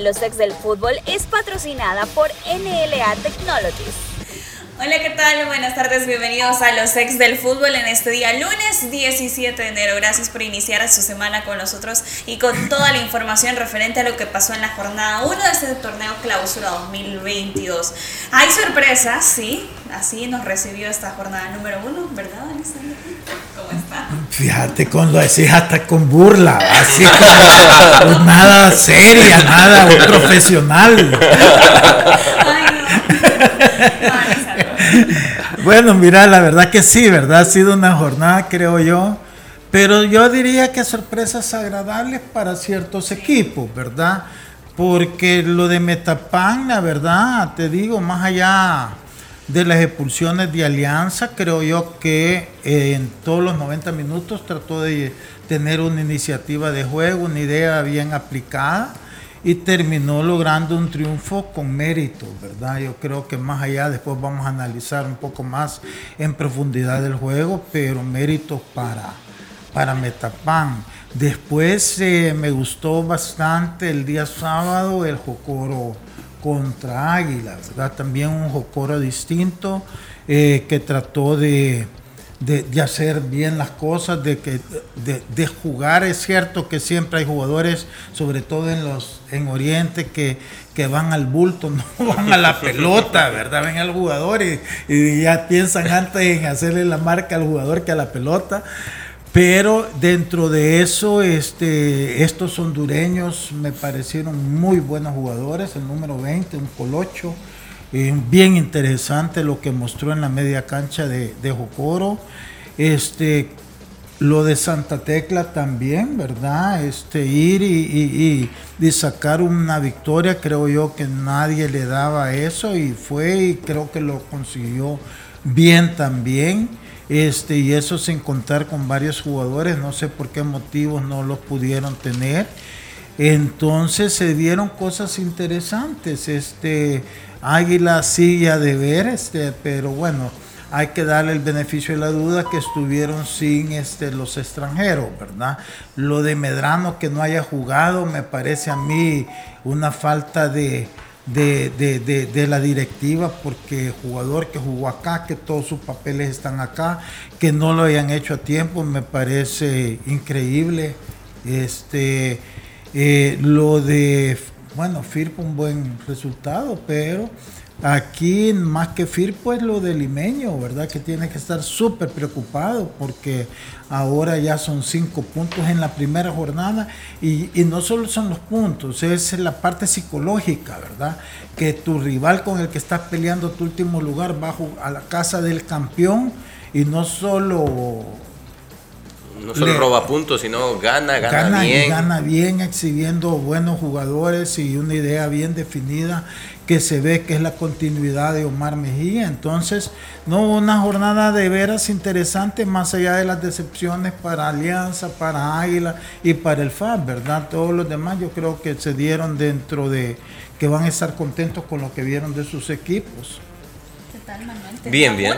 los ex del fútbol es patrocinada por NLA Technologies. Hola, ¿qué tal? Buenas tardes, bienvenidos a los ex del fútbol en este día lunes 17 de enero. Gracias por iniciar su semana con nosotros y con toda la información referente a lo que pasó en la jornada 1 de este torneo clausura 2022. Hay sorpresas, sí, así nos recibió esta jornada número 1, ¿verdad, Alexander? Fíjate, con lo decís hasta con burla, así como nada seria, nada profesional. Ay, no. bueno, mira, la verdad que sí, ¿verdad? Ha sido una jornada, creo yo. Pero yo diría que sorpresas agradables para ciertos equipos, ¿verdad? Porque lo de Metapan, la verdad, te digo, más allá de las expulsiones de Alianza, creo yo que en todos los 90 minutos trató de tener una iniciativa de juego, una idea bien aplicada y terminó logrando un triunfo con mérito, ¿verdad? Yo creo que más allá, después vamos a analizar un poco más en profundidad el juego, pero mérito para, para Metapan. Después eh, me gustó bastante el día sábado el Jocoro contra Águila, ¿verdad? También un Jocoro distinto eh, que trató de de, hacer bien las cosas, de, que, de, jugar. Es cierto que siempre hay jugadores, sobre todo en los en Oriente, que, que van al bulto, no van a la pelota, ¿verdad? Ven al jugador y, y, ya piensan antes en hacerle la marca al jugador que a la pelota. Pero dentro de eso, este, estos hondureños me parecieron muy buenos jugadores. El número 20, un colocho bien interesante lo que mostró en la media cancha de, de Jocoro. Este, lo de Santa Tecla también, ¿verdad? Este, ir y, y, sacar una victoria, creo yo que nadie le daba eso y fue y creo que lo consiguió bien también. Este, y eso sin contar con varios jugadores, no sé por qué motivos no los pudieron tener. Entonces se dieron cosas interesantes. Este, Águila sigue a deber, este, pero bueno, hay que darle el beneficio de la duda que estuvieron sin este, los extranjeros, ¿verdad? Lo de Medrano que no haya jugado me parece a mí una falta de, de, la directiva porque jugador que jugó acá, que todos sus papeles están acá, que no lo hayan hecho a tiempo, me parece increíble. Este, eh, lo de bueno, Firpo un buen resultado, pero aquí más que Firpo es lo del limeño, ¿verdad? Que tiene que estar súper preocupado porque ahora ya son cinco puntos en la primera jornada y, no solo son los puntos, es la parte psicológica, ¿verdad? Que tu rival con el que estás peleando tu último lugar bajo a la casa del campeón y no solo no solo roba puntos, sino gana, gana, bien. gana bien, exhibiendo buenos jugadores y una idea bien definida que se ve que es la continuidad de Omar Mejía. Entonces, no una jornada de veras interesante, más allá de las decepciones para Alianza, para Águila y para el FAB, ¿verdad? Todos los demás yo creo que se dieron dentro de que van a estar contentos con lo que vieron de sus equipos. Bien, bien.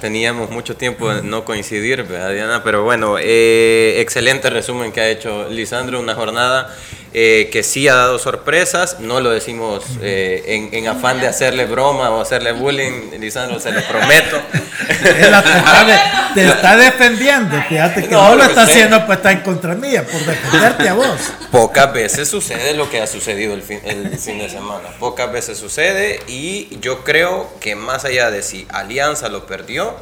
Teníamos mucho tiempo de no coincidir, Diana? Pero bueno, eh, excelente resumen que ha hecho Lisandro, una jornada eh, que sí ha dado sorpresas, no lo decimos eh, en, afán de hacerle broma o hacerle bullying, Lisandro, se lo prometo. te está defendiendo, fíjate que no, lo está haciendo pues está en contra mía, por defenderte a vos. Pocas veces sucede lo que ha sucedido el fin, el fin de semana, pocas veces sucede y yo creo que más allá de si Alianza lo perdió,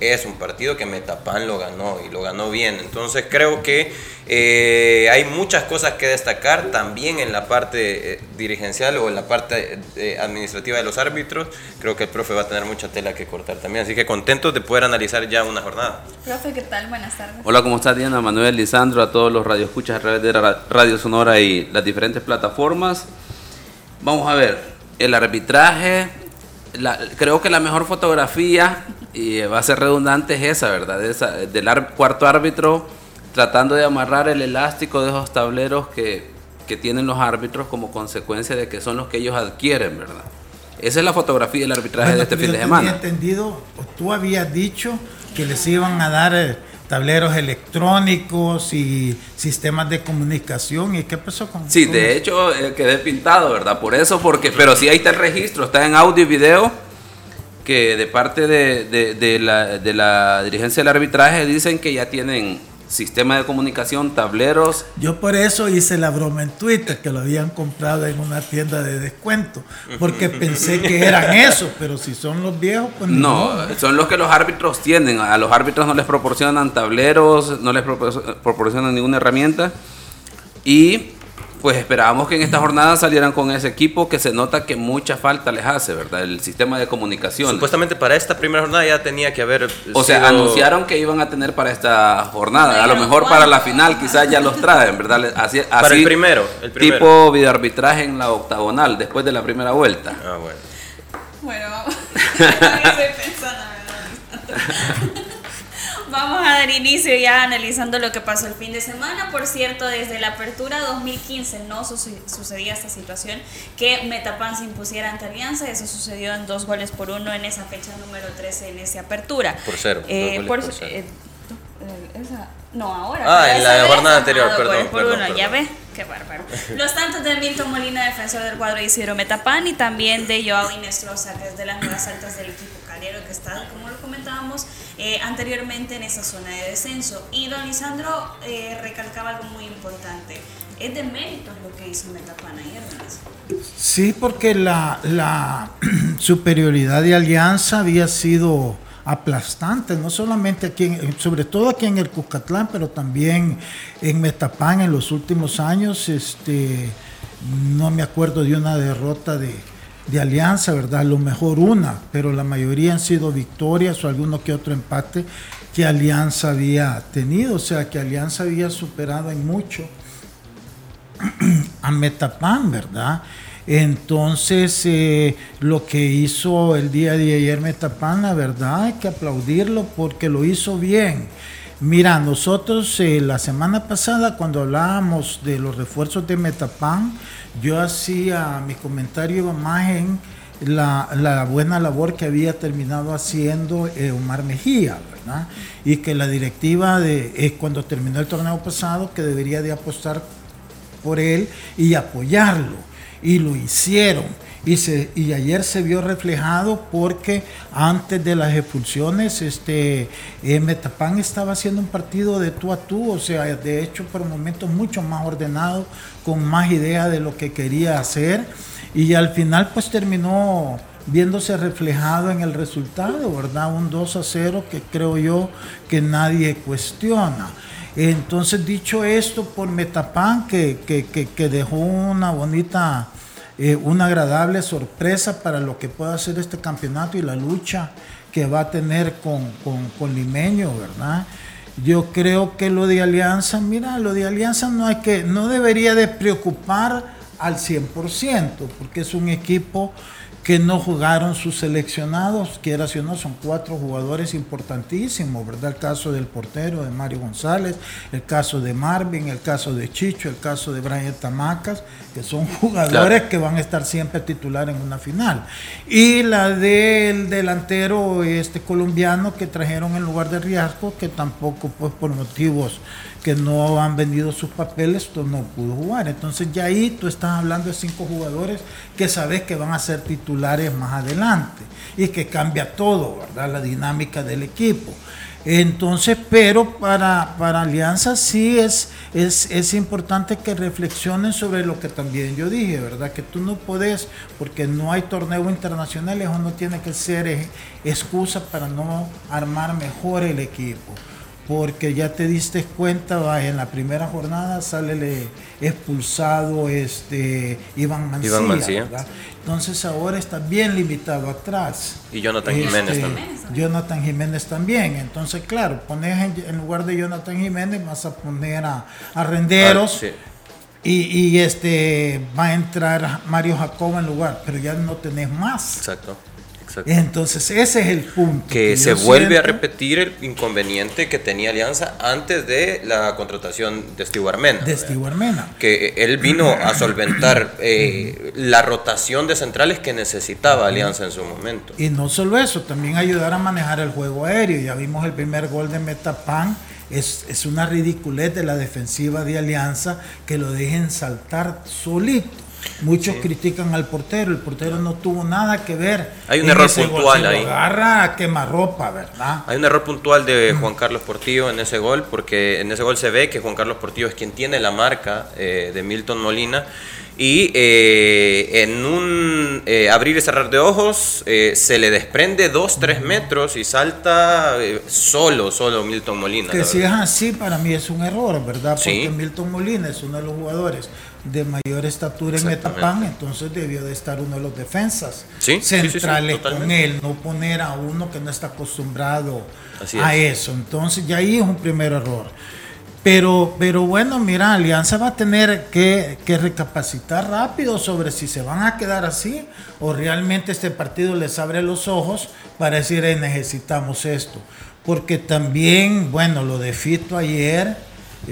es un partido que Metapan lo ganó y lo ganó bien. Entonces creo que eh, hay muchas cosas que destacar también en la parte eh, dirigencial o en la parte eh, administrativa de los árbitros. Creo que el profe va a tener mucha tela que cortar también. Así que contentos de poder analizar ya una jornada. Profe, ¿qué tal? Buenas tardes. Hola, ¿cómo está Diana? Manuel, Lisandro, a todos los radioescuchas a través de Radio Sonora y las diferentes plataformas. Vamos a ver, el arbitraje, creo que la mejor fotografía y va a ser redundante es esa, ¿verdad? Esa, del cuarto árbitro tratando de amarrar el elástico de esos tableros que, que, tienen los árbitros como consecuencia de que son los que ellos adquieren, ¿verdad? Esa es la fotografía del arbitraje de este fin de semana. entendido, tú habías dicho que les iban a dar eh, tableros electrónicos y sistemas de comunicación. ¿Y qué pasó con Sí, de hecho eh, quedé pintado, ¿verdad? Por eso, porque, pero sí ahí está el registro, está en audio y video que de parte de, la, de la dirigencia del arbitraje dicen que ya tienen sistema de comunicación, tableros. Yo por eso hice la broma en Twitter, que lo habían comprado en una tienda de descuento, porque pensé que eran esos, pero si son los viejos, pues no. No, son los que los árbitros tienen. A los árbitros no les proporcionan tableros, no les proporcionan ninguna herramienta. Y pues esperábamos que en esta jornada salieran con ese equipo que se nota que mucha falta les hace, ¿verdad? El sistema de comunicación. Supuestamente para esta primera jornada ya tenía que haber. O sea, anunciaron que iban a tener para esta jornada. A lo mejor para la final quizás ya los traen, ¿verdad? Así, para el primero, el primero. Tipo videoarbitraje en la octagonal, después de la primera vuelta. Ah, bueno. Bueno, vamos. Vamos a dar inicio ya analizando lo que pasó el fin de semana. Por cierto, desde la apertura 2015 no sucedía esta situación que Metapan se impusiera ante Alianza. Eso sucedió en dos goles por uno en esa fecha número 13 en esa apertura. Por cero. Eh, por, eh, esa, no, ahora. Ah, en la jornada anterior, perdón. Por uno, ya ve, qué bárbaro. Los tantos de Milton Molina, defensor del cuadro Isidro Metapan, y también de Joao Inestrosa, que es de las nuevas altas del equipo calero, que está, como lo comentábamos eh, anteriormente, en esa zona de descenso. Y don Lisandro eh, recalcaba algo muy importante. Es de méritos lo que hizo Metapan ayer, Sí, porque la, la superioridad de Alianza había sido aplastante, no solamente aquí, sobre todo aquí en el Cuscatlán, pero también en Metapán en los últimos años, este, no me acuerdo de una derrota de, de Alianza, ¿verdad? lo mejor una, pero la mayoría han sido victorias o alguno que otro empate que Alianza había tenido, o sea que Alianza había superado en mucho a Metapán, ¿verdad? Entonces, eh, lo que hizo el día de ayer Metapan, la verdad hay que aplaudirlo porque lo hizo bien. Mira, nosotros eh, la semana pasada cuando hablábamos de los refuerzos de Metapan, yo hacía mi comentario más en la, buena labor que había terminado haciendo eh, Omar Mejía, ¿verdad? Y que la directiva de cuando terminó el torneo pasado que debería de apostar por él y apoyarlo y lo hicieron. Y, se, y ayer se vio reflejado porque antes de las expulsiones, este, eh, Metapán estaba haciendo un partido de tú a tú, o sea, de hecho por momentos mucho más ordenado, con más idea de lo que quería hacer. Y al final pues terminó viéndose reflejado en el resultado, ¿verdad? Un 2 a 0 que creo yo que nadie cuestiona. Entonces, dicho esto, por Metapán, que, que, dejó una bonita, eh, una agradable sorpresa para lo que pueda ser este campeonato y la lucha que va a tener con, con, Limeño, ¿verdad? Yo creo que lo de Alianza, mira, lo de Alianza no, hay que, no debería de preocupar al 100%, porque es un equipo que no jugaron sus seleccionados, que era si o no, son cuatro jugadores importantísimos, ¿verdad? El caso del portero de Mario González, el caso de Marvin, el caso de Chicho, el caso de Brian Tamacas, que son jugadores que van a estar siempre titular en una final. Y la del delantero este colombiano que trajeron en lugar de Riasco, que tampoco pues por motivos que no han vendido sus papeles, tú no pudo jugar. Entonces ya ahí tú estás hablando de cinco jugadores que sabes que van a ser titulares más adelante y que cambia todo, ¿verdad? La dinámica del equipo. Entonces, pero para, para Alianza sí es, es, es, importante que reflexionen sobre lo que también yo dije, ¿verdad? Que tú no puedes, porque no hay torneo internacional, eso no tiene que ser eh, excusa para no armar mejor el equipo porque ya te diste cuenta, en la primera jornada sale expulsado este Iván Mancilla. Entonces ahora está bien limitado atrás. Y Jonathan este, Jiménez también. Jonathan Jiménez también. Entonces, claro, pones en, lugar de Jonathan Jiménez, vas a poner a, Renderos. Ah, y, y, este va a entrar Mario Jacob en lugar, pero ya no tenés más. Exacto. Entonces, ese es el punto. Que, se vuelve a repetir el inconveniente que tenía Alianza antes de la contratación de Steve De Steve Que él vino a solventar eh, la rotación de centrales que necesitaba Alianza en su momento. Y no solo eso, también ayudar a manejar el juego aéreo. Ya vimos el primer gol de Metapan. Es, es una ridiculez de la defensiva de Alianza que lo dejen saltar solito. Muchos critican al portero, el portero no tuvo nada que ver. Hay un error puntual ahí. Agarra a quemarropa, ¿verdad? Hay un error puntual de Juan Carlos Portillo en ese gol, porque en ese gol se ve que Juan Carlos Portillo es quien tiene la marca eh, de Milton Molina. Y eh, en un eh, abrir y cerrar de ojos se le desprende 2-3 metros y salta solo, solo Milton Molina. Que si es así, para mí es un error, ¿verdad? Porque Milton Molina es uno de los jugadores de mayor estatura en Metapan, entonces debió de estar uno de los defensas centrales con él, no poner a uno que no está acostumbrado a eso. Entonces ya ahí es un primer error. Pero, pero bueno, mira, Alianza va a tener que, que, recapacitar rápido sobre si se van a quedar así o realmente este partido les abre los ojos para decir necesitamos esto. Porque también, bueno, lo de Fito ayer,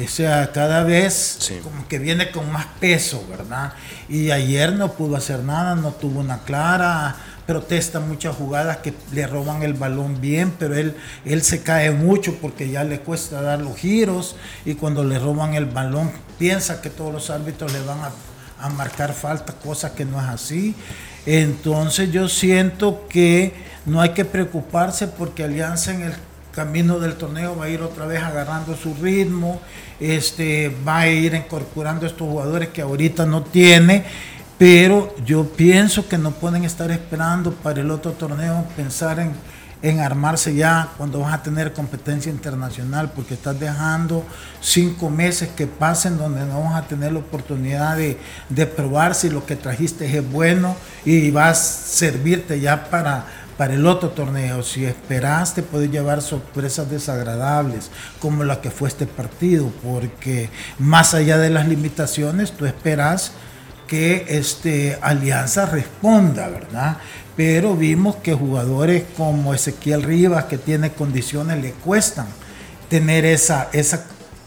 o sea, cada vez como que viene con más peso, ¿verdad? Y ayer no pudo hacer nada, no tuvo una clara, protesta muchas jugadas que le roban el balón bien, pero él, él se cae mucho porque ya le cuesta dar los giros y cuando le roban el balón piensa que todos los árbitros le van a, a marcar falta, cosa que no es así. Entonces yo siento que no hay que preocuparse porque Alianza en el camino del torneo va a ir otra vez agarrando su ritmo, este, va a ir incorporando estos jugadores que ahorita no tiene, pero yo pienso que no pueden estar esperando para el otro torneo, pensar en, en armarse ya cuando vas a tener competencia internacional, porque estás dejando cinco meses que pasen donde no vas a tener la oportunidad de, de probar si lo que trajiste es bueno y vas a servirte ya para para el otro torneo. Si esperas, te puedes llevar sorpresas desagradables, como la que fue este partido, porque más allá de las limitaciones, tú esperas que este, Alianza responda, ¿verdad? Pero vimos que jugadores como Ezequiel Rivas, que tiene condiciones, le cuestan tener esa, esa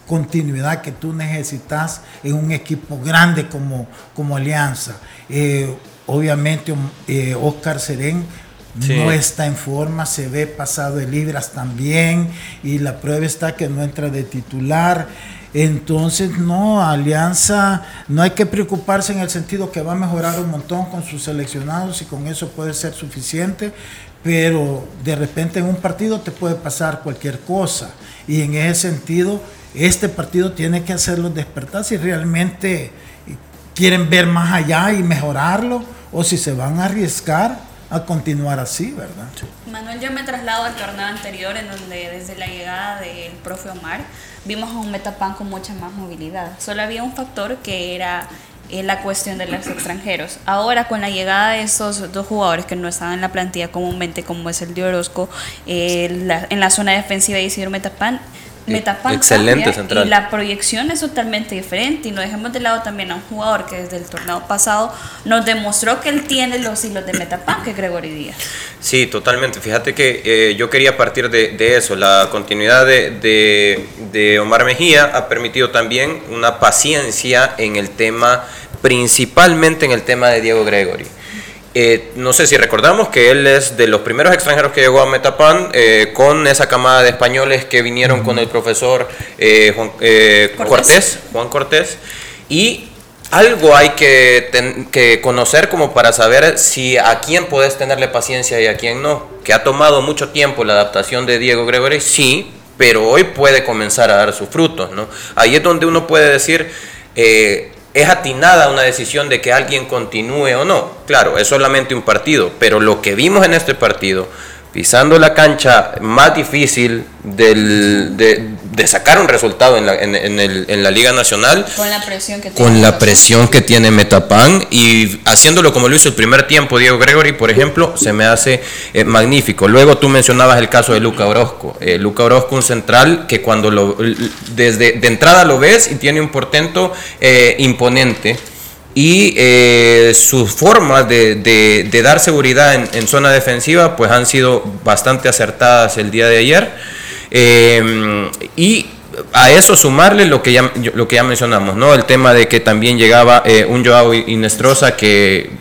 continuidad que tú necesitas en un equipo grande como, como Alianza. Eh, obviamente, eh, Oscar Serén no está en forma, se ve pasado de libras también y la prueba está que no entra de titular. Entonces, no, Alianza, no hay que preocuparse en el sentido que va a mejorar un montón con sus seleccionados y con eso puede ser suficiente, pero de repente en un partido te puede pasar cualquier cosa. Y en ese sentido, este partido tiene que hacerlo despertar si realmente quieren ver más allá y mejorarlo o si se van a arriesgar a continuar así, ¿verdad? Manuel, yo me traslado al torneo anterior en donde desde la llegada del profe Omar vimos a un Metapan con mucha más movilidad. Solo había un factor que era eh, la cuestión de los extranjeros. Ahora con la llegada de esos dos jugadores que no estaban en la plantilla comúnmente, como es el de Orozco, eh, en la zona defensiva de Isidro Metapan Excelente central. Y la proyección es totalmente diferente. Y no dejemos de lado también a un jugador que desde el torneo pasado nos demostró que él tiene los hilos de Metapan, que es Gregory Díaz. Sí, totalmente. Fíjate que eh, yo quería partir de, eso. La continuidad de, de Omar Mejía ha permitido también una paciencia en el tema, principalmente en el tema de Diego Gregory. Eh, no sé si recordamos que él es de los primeros extranjeros que llegó a Metapan eh, con esa camada de españoles que vinieron con el profesor eh, Juan, Cortés. Juan Cortés, y algo hay que, que, conocer como para saber si a quién puedes tenerle paciencia y a quién no. Que ha tomado mucho tiempo la adaptación de Diego Gregory, sí, pero hoy puede comenzar a dar sus frutos. ¿no? Ahí es donde uno puede decir, eh, es atinada una decisión de que alguien continúe o no. Claro, es solamente un partido, pero lo que vimos en este partido pisando la cancha más difícil del, de, sacar un resultado en la, en, el, en la Liga Nacional. Con la presión que tiene. Con la presión que tiene Metapan y haciéndolo como lo hizo el primer tiempo Diego Gregory, por ejemplo, se me hace eh, magnífico. Luego tú mencionabas el caso de Luca Orozco. Eh, Luca Orozco, un central que cuando lo, desde de entrada lo ves y tiene un portento eh, imponente y eh, sus formas de, dar seguridad en, zona defensiva pues han sido bastante acertadas el día de ayer eh, y a eso sumarle lo que ya, lo que ya mencionamos, ¿no? El tema de que también llegaba eh, un Joao Inestrosa que,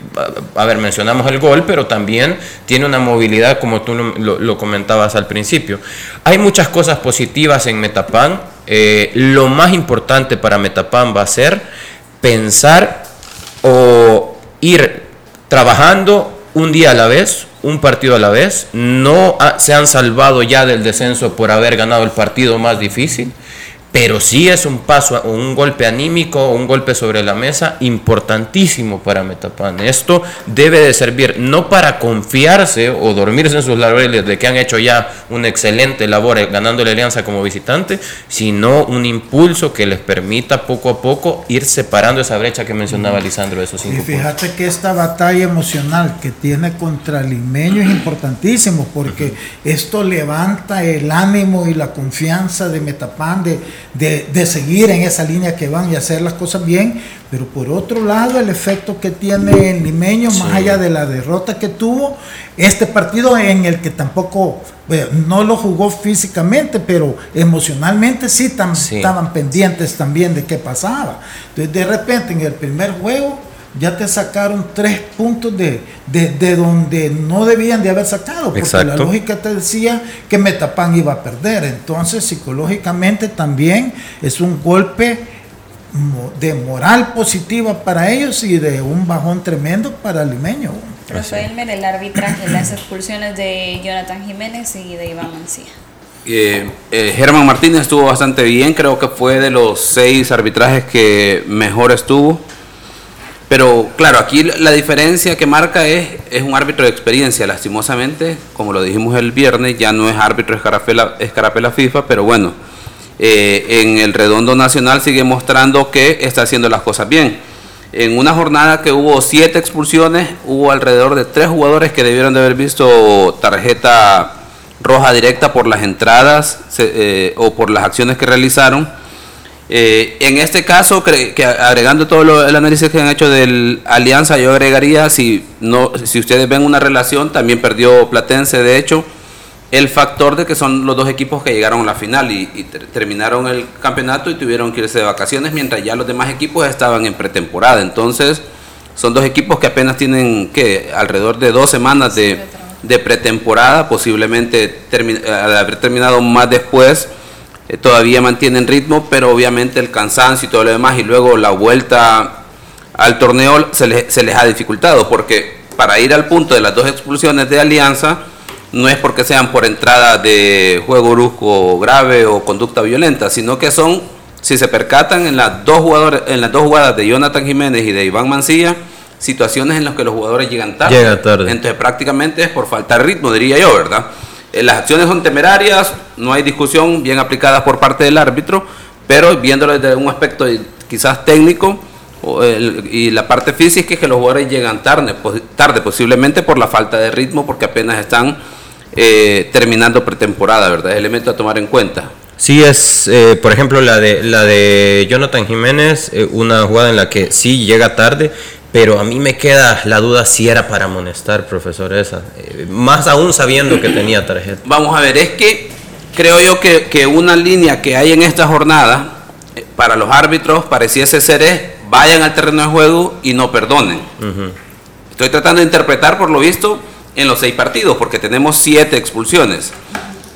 a, ver, mencionamos el gol, pero también tiene una movilidad como tú lo, comentabas al principio. Hay muchas cosas positivas en Metapan. lo más importante para Metapan va a ser pensar o ir trabajando un día a la vez, un partido a la vez. No se han salvado ya del descenso por haber ganado el partido más difícil pero sí es un paso, un golpe anímico, un golpe sobre la mesa importantísimo para Metapan. Esto debe de servir no para confiarse o dormirse en sus laureles de que han hecho ya una excelente labor ganando la alianza como visitante, sino un impulso que les permita poco a poco ir separando esa brecha que mencionaba Lisandro de esos cinco Y fíjate que esta batalla emocional que tiene contra el limeño es importantísimo porque esto levanta el ánimo y la confianza de Metapan de de, seguir en esa línea que van y hacer las cosas bien, pero por otro lado el efecto que tiene el limeño, más allá de la derrota que tuvo, este partido en el que tampoco, no lo jugó físicamente, pero emocionalmente sí, estaban pendientes también de qué pasaba. Entonces de repente en el primer juego, ya te sacaron tres puntos de, de, donde no debían de haber sacado, porque la lógica te decía que Metapan iba a perder. Entonces, psicológicamente también es un golpe de moral positiva para ellos y de un bajón tremendo para el limeño. Profe Elmer, el arbitraje, las expulsiones de Jonathan Jiménez y de Iván Mancía. Eh, eh, Germán Martínez estuvo bastante bien, creo que fue de los seis arbitrajes que mejor estuvo. Pero claro, aquí la diferencia que marca es, es un árbitro de experiencia. Lastimosamente, como lo dijimos el viernes, ya no es árbitro escarapela, escarapela FIFA, pero bueno, eh, en el redondo nacional sigue mostrando que está haciendo las cosas bien. En una jornada que hubo siete expulsiones, hubo alrededor de tres jugadores que debieron de haber visto tarjeta roja directa por las entradas eh, o por las acciones que realizaron eh, en este caso, que agregando todo el análisis que han hecho de Alianza, yo agregaría, si, no, si ustedes ven una relación, también perdió Platense, de hecho, el factor de que son los dos equipos que llegaron a la final y, terminaron el campeonato y tuvieron que irse de vacaciones, mientras ya los demás equipos estaban en pretemporada. Entonces, son dos equipos que apenas tienen que alrededor de dos semanas de, de pretemporada, posiblemente al haber terminado más después eh, todavía mantienen ritmo, pero obviamente el cansancio y todo lo demás, y luego la vuelta al torneo se les, se les ha dificultado, porque para ir al punto de las dos expulsiones de Alianza, no es porque sean por entrada de juego brusco grave o conducta violenta, sino que son, si se percatan en las dos, jugadores, en las dos jugadas de Jonathan Jiménez y de Iván Mancilla, situaciones en las que los jugadores llegan tarde. Llega tarde. Entonces prácticamente es por falta de ritmo, diría yo, ¿verdad? Eh, las acciones son temerarias, no hay discusión, bien aplicadas por parte del árbitro, pero viéndolo desde un aspecto quizás técnico y la parte física es que los jugadores llegan tarde, tarde posiblemente por la falta de ritmo, porque apenas están eh, terminando pretemporada, ¿verdad? Es elemento a tomar en cuenta. Sí, es, eh, por ejemplo, la de, la de Jonathan Jiménez, una jugada en la que sí llega tarde, pero a mí me queda la duda si era para amonestar, profesor, esa. Eh, más aún sabiendo que tenía tarjeta. Vamos a ver, es que creo yo que, una línea que hay en esta jornada eh, para los árbitros pareciese ser es vayan al terreno de juego y no perdonen. Estoy tratando de interpretar por lo visto en los seis partidos, porque tenemos siete expulsiones.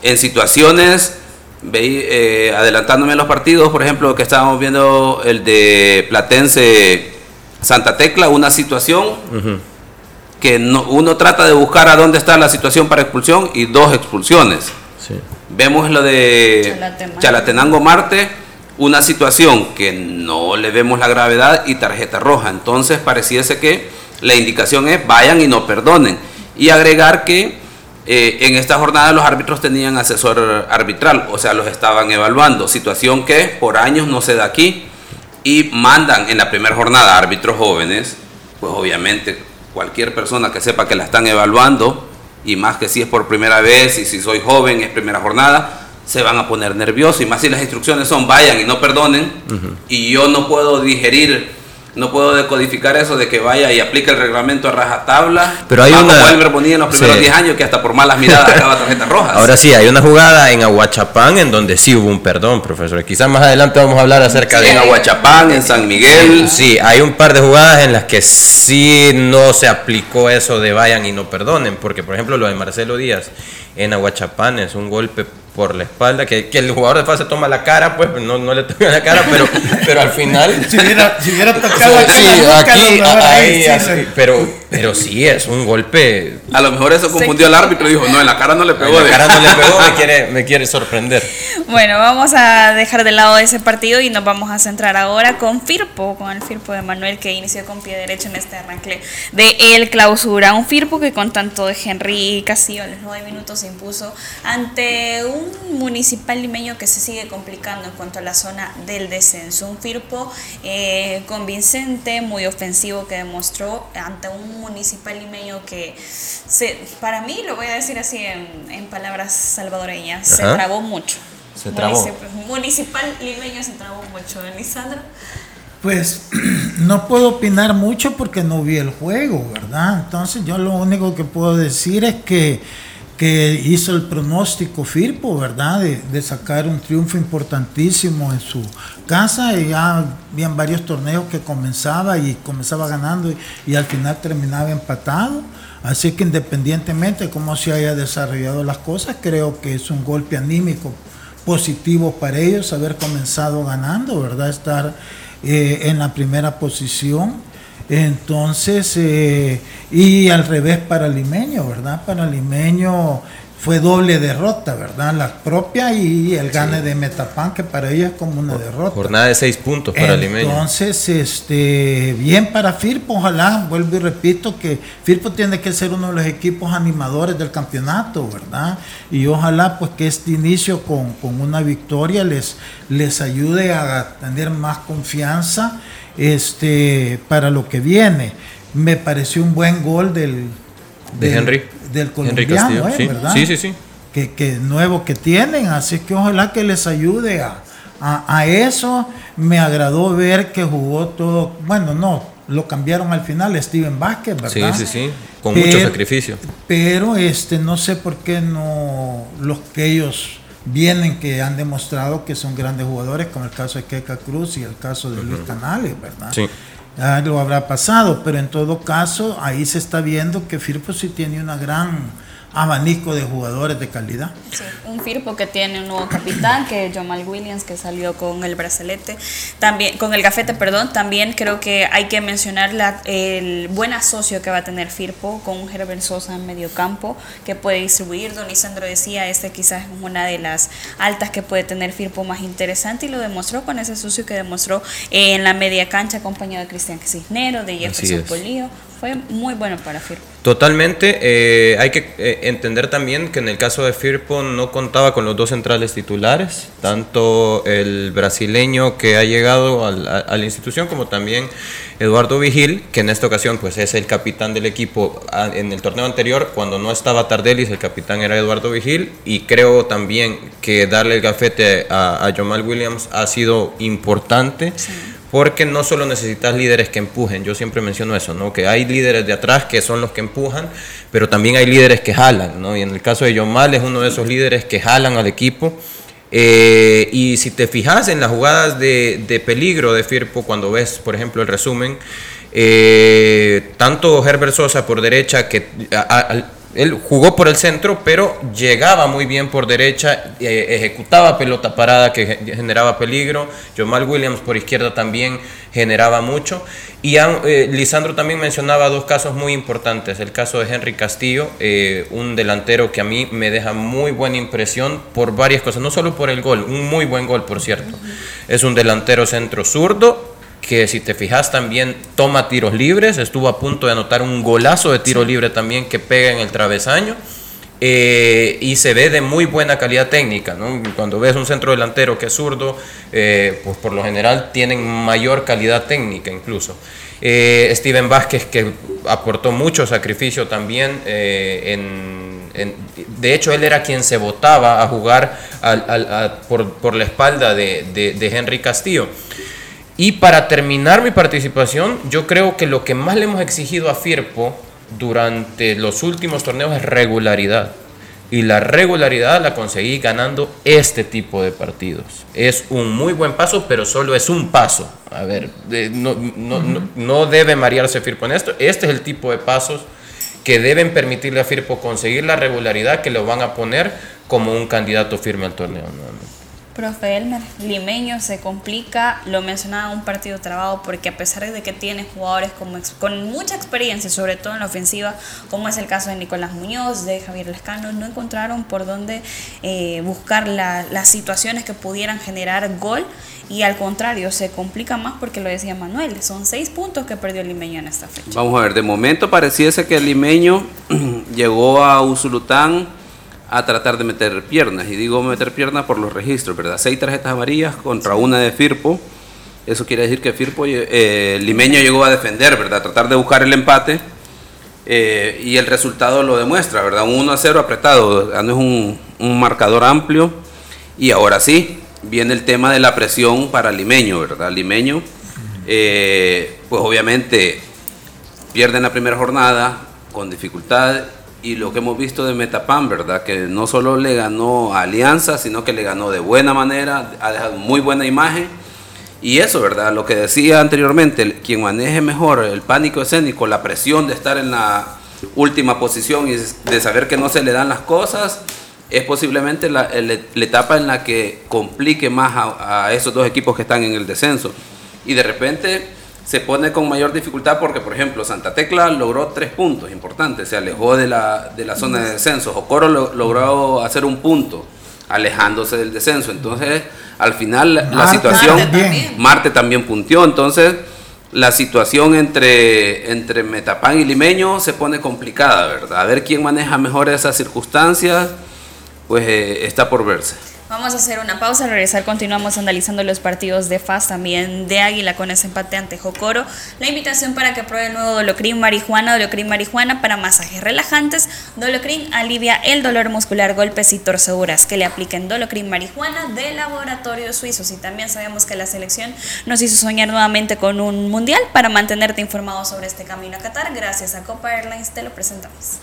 En situaciones, eh, adelantándome en los partidos, por ejemplo, que estábamos viendo el de Platense Santa Tecla una situación que uno trata de buscar a dónde está la situación para expulsión y dos expulsiones. Vemos lo de Chalatenango Marte, una situación que no le vemos la gravedad y tarjeta roja. Entonces pareciese que la indicación es vayan y no perdonen. Y agregar que eh, en esta jornada los árbitros tenían asesor arbitral, o sea, los estaban evaluando, situación que por años no se da aquí. Y mandan en la primera jornada árbitros jóvenes, pues obviamente cualquier persona que sepa que la están evaluando, y más que si es por primera vez y si soy joven, es primera jornada, se van a poner nerviosos. Y más si las instrucciones son vayan y no perdonen, y yo no puedo digerir no puedo decodificar eso de que vaya y aplique el reglamento a rajatabla. Pero hay una. en los primeros 10 años que hasta por malas miradas acaba tarjetas rojas. Ahora sí, hay una jugada en Aguachapán en donde sí hubo un perdón, profesor. Quizás más adelante vamos a hablar acerca de. En Aguachapán, en San Miguel. Sí, hay un par de jugadas en las que sí no se aplicó eso de vayan y no perdonen. Porque, por ejemplo, lo de Marcelo Díaz en Aguachapán es un golpe por la espalda, que, que, el jugador de fase toma la cara, pues no, no le toca la cara, pero, pero al final... si, hubiera, si hubiera tocado aquí, ahí, pero, pero sí, es un golpe... A lo mejor eso confundió al árbitro y dijo, no, en la cara no le pegó. En la cara no le pegó, me quiere, me quiere sorprender. Bueno, vamos a dejar de lado ese partido y nos vamos a centrar ahora con Firpo, con el Firpo de Manuel que inició con pie derecho en este arranque de el clausura. Un Firpo que con tanto de Henry Castillo a los nueve minutos se impuso ante un un municipal limeño que se sigue complicando en cuanto a la zona del descenso. Un Firpo eh, convincente, muy ofensivo que demostró ante un municipal limeño que, se, para mí, lo voy a decir así en, palabras salvadoreñas, se trabó mucho. Se trabó. Municipal, limeño se trabó mucho, Lisandro. Pues no puedo opinar mucho porque no vi el juego, ¿verdad? Entonces yo lo único que puedo decir es que que hizo el pronóstico Firpo, ¿verdad? De, sacar un triunfo importantísimo en su casa. Y ya habían varios torneos que comenzaba y comenzaba ganando y, al final terminaba empatado. Así que independientemente de cómo se haya desarrollado las cosas, creo que es un golpe anímico positivo para ellos haber comenzado ganando, ¿verdad? Estar eh, en la primera posición entonces, eh, y al revés para Limeño, ¿verdad? Para Limeño fue doble derrota, ¿verdad? La propia y el gane de Metapan, que para ella es como una derrota. Jornada de seis puntos para Limeño. Entonces, este, bien para Firpo, ojalá, vuelvo y repito, que Firpo tiene que ser uno de los equipos animadores del campeonato, ¿verdad? Y ojalá, pues, que este inicio con, con una victoria les, les ayude a tener más confianza este, para lo que viene. Me pareció un buen gol del, de Henry. del colombiano, ¿eh? ¿verdad? Sí, sí, sí. Que, que, nuevo que tienen, así que ojalá que les ayude a, a, eso. Me agradó ver que jugó todo, bueno, no, lo cambiaron al final, Steven Vázquez, ¿verdad? Sí, sí, sí, con mucho sacrificio. Pero este, no sé por qué no los que ellos vienen que han demostrado que son grandes jugadores, como el caso de Keka Cruz y el caso de Luis Canales, ¿verdad? Sí. Ya lo habrá pasado, pero en todo caso ahí se está viendo que Firpo sí tiene una gran abanico de jugadores de calidad. Sí, un Firpo que tiene un nuevo capitán, que es Jamal Williams, que salió con el bracelete, también, con el gafete, perdón, también creo que hay que mencionar la, el buen asocio que va a tener Firpo con un Herbert Sosa en medio campo, que puede distribuir, Don Isandro decía, este quizás es una de las altas que puede tener Firpo más interesante y lo demostró con ese socio que demostró en la media cancha acompañado de Cristian Cisnero, de Jefferson Polío, fue muy bueno para Firpo. Totalmente. Eh, hay que eh, entender también que en el caso de Firpo no contaba con los dos centrales titulares, tanto el brasileño que ha llegado a la institución como también Eduardo Vigil, que en esta ocasión pues es el capitán del equipo. En el torneo anterior, cuando no estaba Tardelis, el capitán era Eduardo Vigil y creo también que darle el gafete a, a Jamal Williams ha sido importante. Porque no solo necesitas líderes que empujen, yo siempre menciono eso, ¿no? que hay líderes de atrás que son los que empujan, pero también hay líderes que jalan, ¿no? y en el caso de Mal es uno de esos líderes que jalan al equipo. Eh, y si te fijas en las jugadas de, peligro de Firpo, cuando ves, por ejemplo, el resumen, eh, tanto Herbert Sosa por derecha, que él jugó por el centro, pero llegaba muy bien por derecha, eh, ejecutaba pelota parada que generaba peligro. Jamal Williams por izquierda también generaba mucho. Y eh, Lisandro también mencionaba dos casos muy importantes. El caso de Henry Castillo, eh, un delantero que a mí me deja muy buena impresión por varias cosas, no solo por el gol, un muy buen gol, por cierto. Es un delantero centro zurdo que si te fijas también toma tiros libres, estuvo a punto de anotar un golazo de tiro libre también que pega en el travesaño. Eh, y se ve de muy buena calidad técnica. Cuando ves un centro delantero que es zurdo, eh, pues por lo general tienen mayor calidad técnica incluso. Eh, Steven Vázquez que aportó mucho sacrificio también. de hecho, él era quien se votaba a jugar por, la espalda de, de Henry Castillo. Y para terminar mi participación, yo creo que lo que más le hemos exigido a Firpo durante los últimos torneos es regularidad. Y la regularidad la conseguí ganando este tipo de partidos. Es un muy buen paso, pero solo es un paso. A ver, no, no debe marearse Firpo en esto. Este es el tipo de pasos que deben permitirle a Firpo conseguir la regularidad que lo van a poner como un candidato firme al torneo. Profe Elmer, Limeño se complica, lo mencionaba, un partido trabado porque a pesar de que tiene jugadores con mucha experiencia, sobre todo en la ofensiva, como es el caso de Nicolás Muñoz, de Javier Lescano, no encontraron por dónde eh, buscar las situaciones que pudieran generar gol y al contrario, se complica más porque lo decía Manuel, son seis puntos que perdió el Limeño en esta fecha. Vamos a ver, de momento pareciese que el Limeño llegó a Usulután a tratar de meter piernas. Y digo meter piernas por los registros, ¿verdad? Seis tarjetas amarillas contra una de Firpo. Eso quiere decir que Firpo, eh, Limeño llegó a defender, ¿verdad? A tratar de buscar el empate. Eh, y el resultado lo demuestra, ¿verdad? Un 1 a 0 apretado, no es un, un, marcador amplio. Y ahora sí, viene el tema de la presión para Limeño, ¿verdad? Limeño, eh, pues obviamente pierde en la primera jornada con dificultad y lo que hemos visto de Metapan, ¿verdad? Que no solo le ganó a Alianza, sino que le ganó de buena manera, ha dejado muy buena imagen. Y eso, ¿verdad? Lo que decía anteriormente, quien maneje mejor el pánico escénico, la presión de estar en la última posición y de saber que no se le dan las cosas, es posiblemente la, etapa en la que complique más a esos dos equipos que están en el descenso. Y de repente se pone con mayor dificultad porque, por ejemplo, Santa Tecla logró tres puntos importantes, se alejó de la, de la zona de descenso. Jocoro logró hacer un punto, alejándose del descenso. Entonces, al final, la situación. Marte también. puntió. Entonces, la situación entre, entre Metapán y Limeño se pone complicada, ¿verdad? A ver quién maneja mejor esas circunstancias, pues eh, está por verse. Vamos a hacer una pausa, regresar continuamos analizando los partidos de FAS, también de Águila con ese empate ante Jocoro. La invitación para que pruebe el nuevo Dolocrin Marijuana, Dolocrin Marijuana para masajes relajantes. Dolocrin alivia el dolor muscular, golpes y torceduras que le apliquen Dolocrin Marijuana de laboratorios suizos. Y también sabemos que la selección nos hizo soñar nuevamente con un mundial para mantenerte informado sobre este camino a Qatar. Gracias a Copa Airlines te lo presentamos.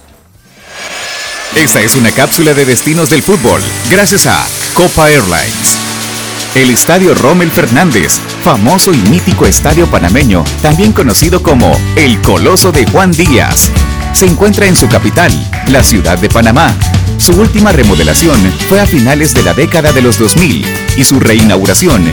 Esta es una cápsula de destinos del fútbol, gracias a Copa Airlines. El Estadio Rommel Fernández, famoso y mítico estadio panameño, también conocido como el Coloso de Juan Díaz, se encuentra en su capital, la ciudad de Panamá. Su última remodelación fue a finales de la década de los 2000 y su reinauguración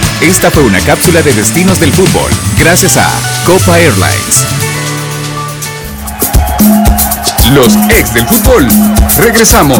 Esta fue una cápsula de destinos del fútbol, gracias a Copa Airlines. Los ex del fútbol. Regresamos.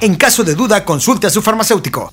En caso de duda, consulte a su farmacéutico.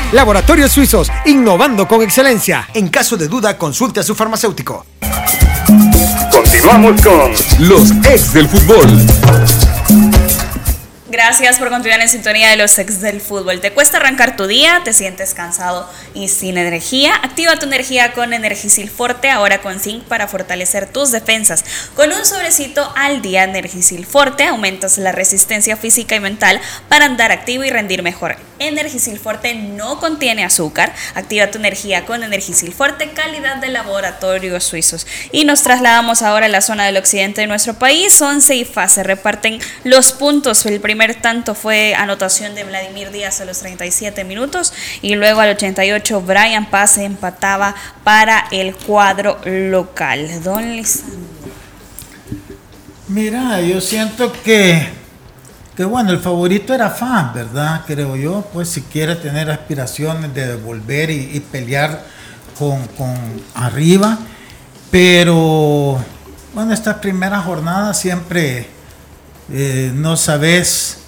Laboratorios Suizos, innovando con excelencia. En caso de duda, consulte a su farmacéutico. Continuamos con los ex del fútbol. Gracias por continuar en sintonía de los ex del fútbol. ¿Te cuesta arrancar tu día? ¿Te sientes cansado y sin energía? Activa tu energía con Energisil Forte, ahora con zinc para fortalecer tus defensas. Con un sobrecito al día Energisil Forte aumentas la resistencia física y mental para andar activo y rendir mejor. Energisil Forte no contiene azúcar. Activa tu energía con Energisil Forte, calidad de laboratorios suizos. Y nos trasladamos ahora a la zona del occidente de nuestro país. 11 y fase reparten los puntos. El primer tanto fue anotación de Vladimir Díaz a los 37 minutos y luego al 88 Brian Paz empataba para el cuadro local. Don Lisandro. Mira, yo siento que, que bueno, el favorito era Fan, ¿verdad? Creo yo, pues si quiere tener aspiraciones de volver y, pelear con, con arriba, pero bueno, estas primeras jornadas siempre eh, no sabes,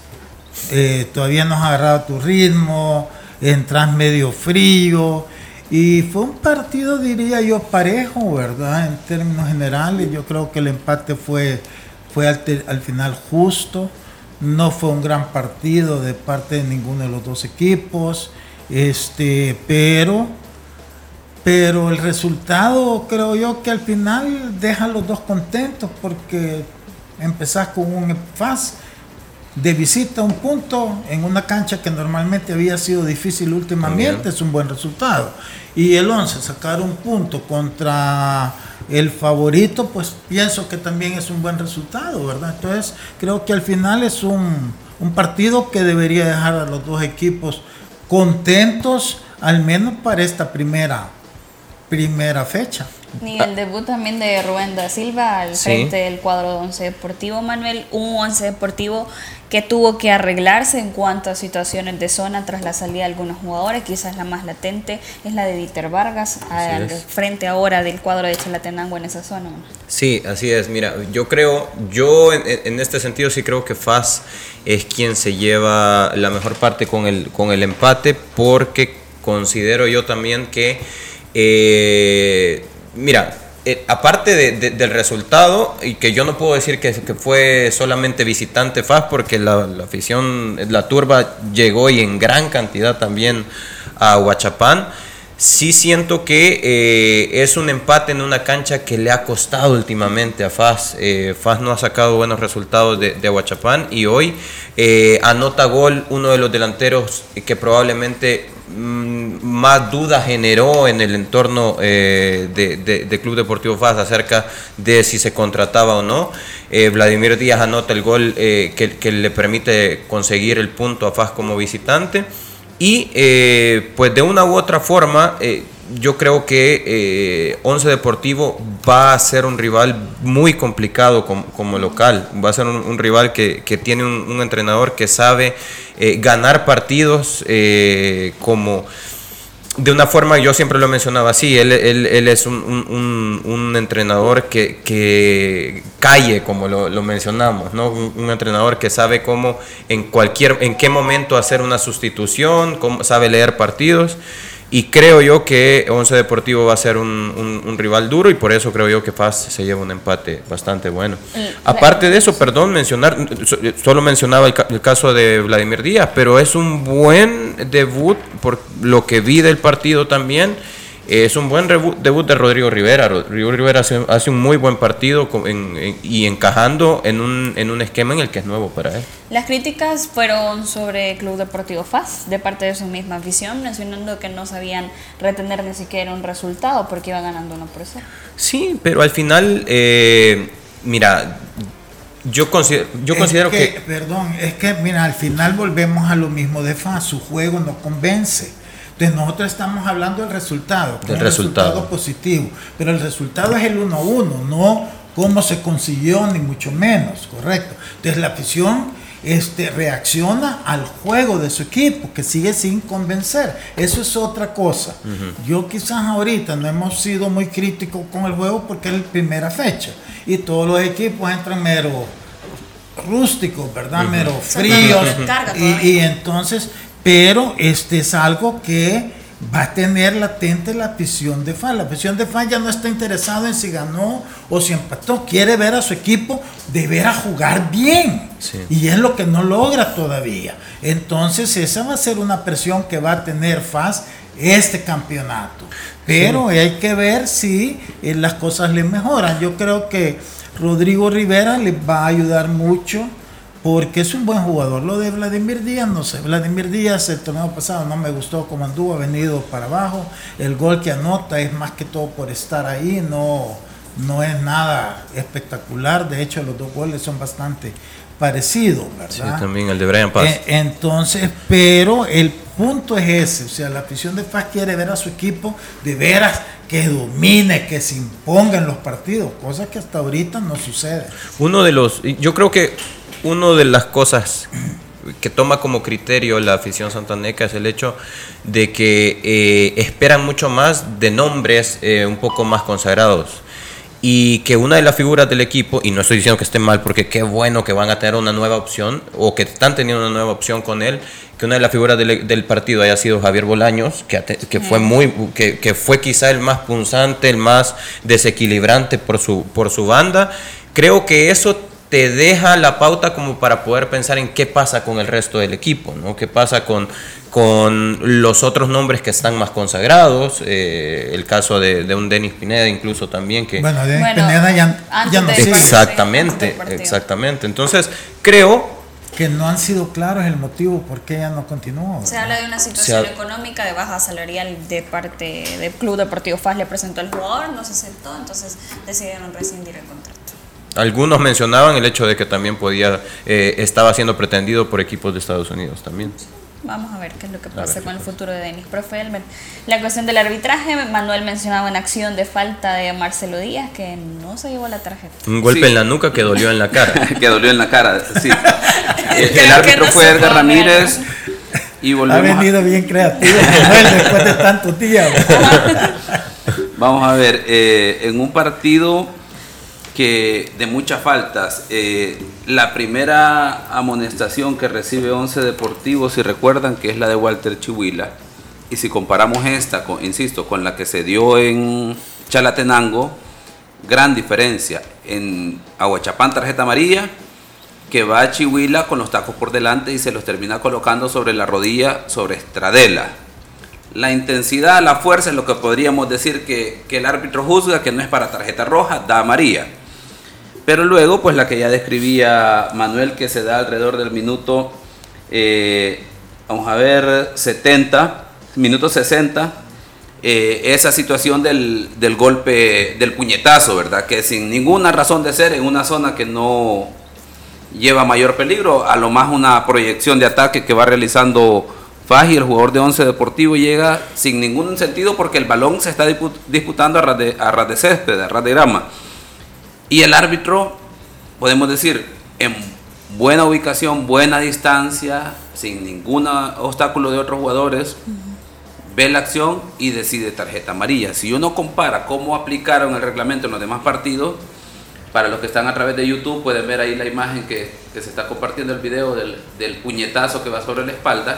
eh, todavía no has agarrado tu ritmo, entras medio frío. Y fue un partido, diría yo, parejo, ¿verdad? En términos generales, yo creo que el empate fue, fue al final justo. No fue un gran partido de parte de ninguno de los dos equipos. Este, pero pero el resultado creo yo que al final deja a los dos contentos porque empezás con un FAS de visita a un punto en una cancha que normalmente había sido difícil últimamente, es un buen resultado. Y el 11, sacar un punto contra el favorito, pues pienso que también es un buen resultado, ¿verdad? Entonces creo que al final es un, un partido que debería dejar a los dos equipos contentos, al menos para esta primera, primera fecha. Y el debut también de Rubén da Silva al Sí. frente del cuadro de Once Deportivo, Manuel, un Once Deportivo que tuvo que arreglarse en cuanto a situaciones de zona tras la salida de algunos jugadores, quizás la más latente es la de Dieter Vargas, al frente ahora del cuadro de Chalatenango en esa zona. Sí, así es. Mira, yo creo, yo en, en este sentido sí creo que Faz es quien se lleva la mejor parte con el, con el empate porque considero yo también que, eh, mira, eh, aparte de- de- del resultado, y que yo no puedo decir que, fue solamente visitante Faz porque la, afición, la turba llegó y en gran cantidad también a Huachapán. Sí siento que eh, es un empate en una cancha que le ha costado últimamente a Faz. Eh, Faz no ha sacado buenos resultados de, de Aguachapán y hoy eh, anota gol uno de los delanteros que probablemente más dudas generó en el entorno eh, de, Club Deportivo Faz acerca de si se contrataba o no. Eh, Vladimir Díaz anota el gol eh, que, que le permite conseguir el punto a Faz como visitante. Y eh, pues de una u otra forma, eh, yo creo que eh, Once Deportivo va a ser un rival muy complicado como, local. Va a ser un, rival que, que tiene un, un entrenador que sabe eh, ganar partidos eh, como de una forma, yo siempre lo mencionaba así, él, él- él es un, un- un- entrenador que, que calle, como lo, lo mencionamos, ¿no? Un, un entrenador que sabe cómo, en cualquier, en qué momento hacer una sustitución, cómo, sabe leer partidos. Y creo yo que Once Deportivo va a ser un, rival duro y por eso creo yo que FAS se lleva un empate bastante bueno. Aparte de eso, perdón, mencionar, solo mencionaba el, caso de Vladimir Díaz, pero es un buen debut por lo que vi del partido también es un buen debut de Rodrigo Rivera. Rodrigo Rivera hace, un muy buen partido y encajando en un, en un esquema en el que es nuevo para él. Las críticas fueron sobre Club Deportivo FAS de parte de su misma afición, mencionando que no sabían retener ni siquiera un resultado porque iba ganando uno por 0. Sí, pero al final, eh, mira, yo considero, yo considero que, Perdón, es que, mira, al final volvemos a lo mismo de FAS, su juego no convence entonces nosotros estamos hablando del resultado, del resultado. positivo, pero el resultado es el 1-1, no cómo se consiguió ni mucho menos, correcto. Entonces la afición este, reacciona al juego de su equipo, que sigue sin convencer. Eso es otra cosa. Yo quizás ahorita no hemos sido muy críticos con el juego porque es la primera fecha y todos los equipos entran mero rústicos, ¿verdad? Mero fríos. Y, y, entonces pero este es algo que va a tener latente la afición de fan. La afición de fan ya no está interesado en si ganó o si empató, quiere ver a su equipo de ver a jugar bien. Y es lo que no logra todavía. Entonces esa va a ser una presión que va a tener FAS este campeonato. Pero hay que ver si eh, las cosas le mejoran. Yo creo que Rodrigo Rivera le va a ayudar mucho porque es un buen jugador. Lo de Vladimir Díaz, no sé. Vladimir Díaz el torneo pasado no me gustó como anduvo, ha venido para abajo. El gol que anota es más que todo por estar ahí, no, no es nada espectacular. De hecho, los dos goles son bastante parecidos, ¿verdad? Sí, también el de Brian Paz. Eh, entonces, pero el punto es ese, o sea, la afición de Paz quiere ver a su equipo de veras que domine, que se imponga en los partidos, cosa que hasta ahorita no sucede. Uno de los, yo creo que una de las cosas que toma como criterio la afición santaneca es el hecho de que eh, esperan mucho más de nombres eh, un poco más consagrados y que una de las figuras del equipo, y no estoy diciendo que esté mal, porque qué bueno que van a tener una nueva opción, o que están teniendo una nueva opción con él, que una de las figuras del, partido haya sido Javier Bolaños, que, que fue muy, que, que, fue quizá el más punzante, el más desequilibrante por su, por su banda. Creo que eso te deja la pauta como para poder pensar en qué pasa con el resto del equipo, ¿no? ¿Qué pasa con, con los otros nombres que están más consagrados? Eh, el caso de, un Denis Pineda incluso también que... Bueno, Denis Pineda ya, no sigue. Exactamente, exactamente. Entonces, creo que no han sido claros el motivo por qué ella no continuó. Se habla de una situación económica de baja salarial de parte del Club Deportivo FAS, le presentó al jugador, no se aceptó, entonces decidieron rescindir el contrato. Algunos mencionaban el hecho de que también podía, eh, estaba siendo pretendido por equipos de Estados Unidos también. Vamos a ver qué es lo que pasa con el futuro de Denis. Profe la cuestión del arbitraje, Manuel mencionaba una acción de falta de Marcelo Díaz que no se llevó la tarjeta. Un golpe en la nuca que dolió en la cara. que dolió en la cara, sí. el, árbitro fue Edgar Ramírez y volvemos Ha venido bien creativo Manuel después de tantos días. Vamos a ver, eh, en un partido que de muchas faltas. Eh, la primera amonestación que recibe Once Deportivo, si recuerdan, que es la de Walter Chihuila. Y si comparamos esta, con, insisto, con la que se dio en Chalatenango, gran diferencia. En Aguachapán, tarjeta amarilla, que va a Chihuila con los tacos por delante y se los termina colocando sobre la rodilla, sobre Estradela. La intensidad, la fuerza es lo que podríamos decir que, que el árbitro juzga que no es para tarjeta roja, da amarilla pero luego, pues la que ya describía Manuel, que se da alrededor del minuto, eh, vamos a ver, 70, minuto 60, eh, esa situación del, del, golpe, del puñetazo, ¿verdad? Que sin ninguna razón de ser en una zona que no lleva mayor peligro, a lo más una proyección de ataque que va realizando Faji, el jugador de Once Deportivo, llega sin ningún sentido porque el balón se está disputando a ras de, a ras de césped, a ras de grama. Y el árbitro, podemos decir, en buena ubicación, buena distancia, sin ningún obstáculo de otros jugadores, ve la acción y decide tarjeta amarilla. Si uno compara cómo aplicaron el reglamento en los demás partidos, para los que están a través de YouTube pueden ver ahí la imagen que, se está compartiendo el video del, del, puñetazo que va sobre la espalda.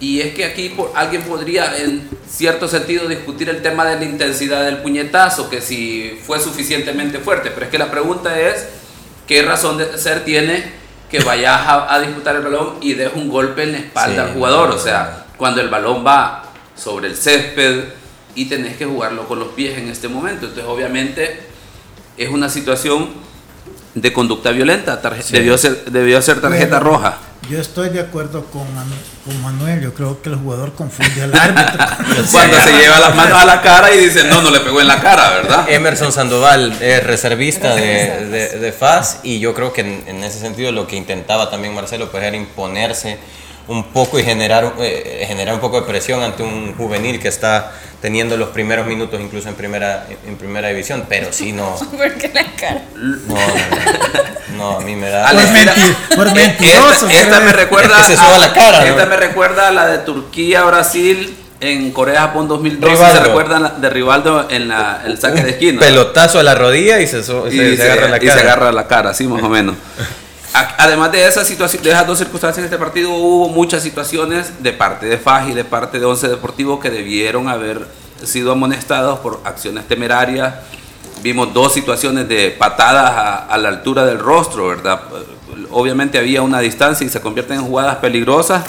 Y es que aquí alguien podría, en cierto sentido, discutir el tema de la intensidad del puñetazo, que si fue suficientemente fuerte. Pero es que la pregunta es, ¿qué razón de ser tiene que vayas a, disputar el balón y des un golpe en la espalda al jugador? O sea, cuando el balón va sobre el césped y tenés que jugarlo con los pies en este momento. Entonces, obviamente, es una situación de conducta violenta. Debió, ser, debió ser tarjeta roja. Yo estoy de acuerdo con, con, Manuel. Yo creo que el jugador confunde al árbitro. Cuando se lleva las manos a la cara y dice, no, no le pegó en la cara, ¿verdad? Emerson Sandoval es reservista de, de, FAS y yo creo que en, ese sentido lo que intentaba también Marcelo pues era imponerse un poco y generar, eh, generar un poco de presión ante un juvenil que está teniendo los primeros minutos incluso en primera en primera división, pero sí no. ¿Por qué la cara? No, no, no, a mí me da. Por, por mentiroso. Esta, me recuerda. se suba la cara. Esta me recuerda a la de Turquía, Brasil. En Corea-Japón 2012 se recuerda de Rivaldo en la, el saque de esquina. Pelotazo a la rodilla y se, se, agarra la cara. Y se agarra la cara, así más o menos. Además de esa situación, de esas dos circunstancias en este partido, hubo muchas situaciones de parte de FAJ y de parte de Once Deportivo que debieron haber sido amonestados por acciones temerarias. Vimos dos situaciones de patadas a, la altura del rostro, ¿verdad? Obviamente había una distancia y se convierten en jugadas peligrosas,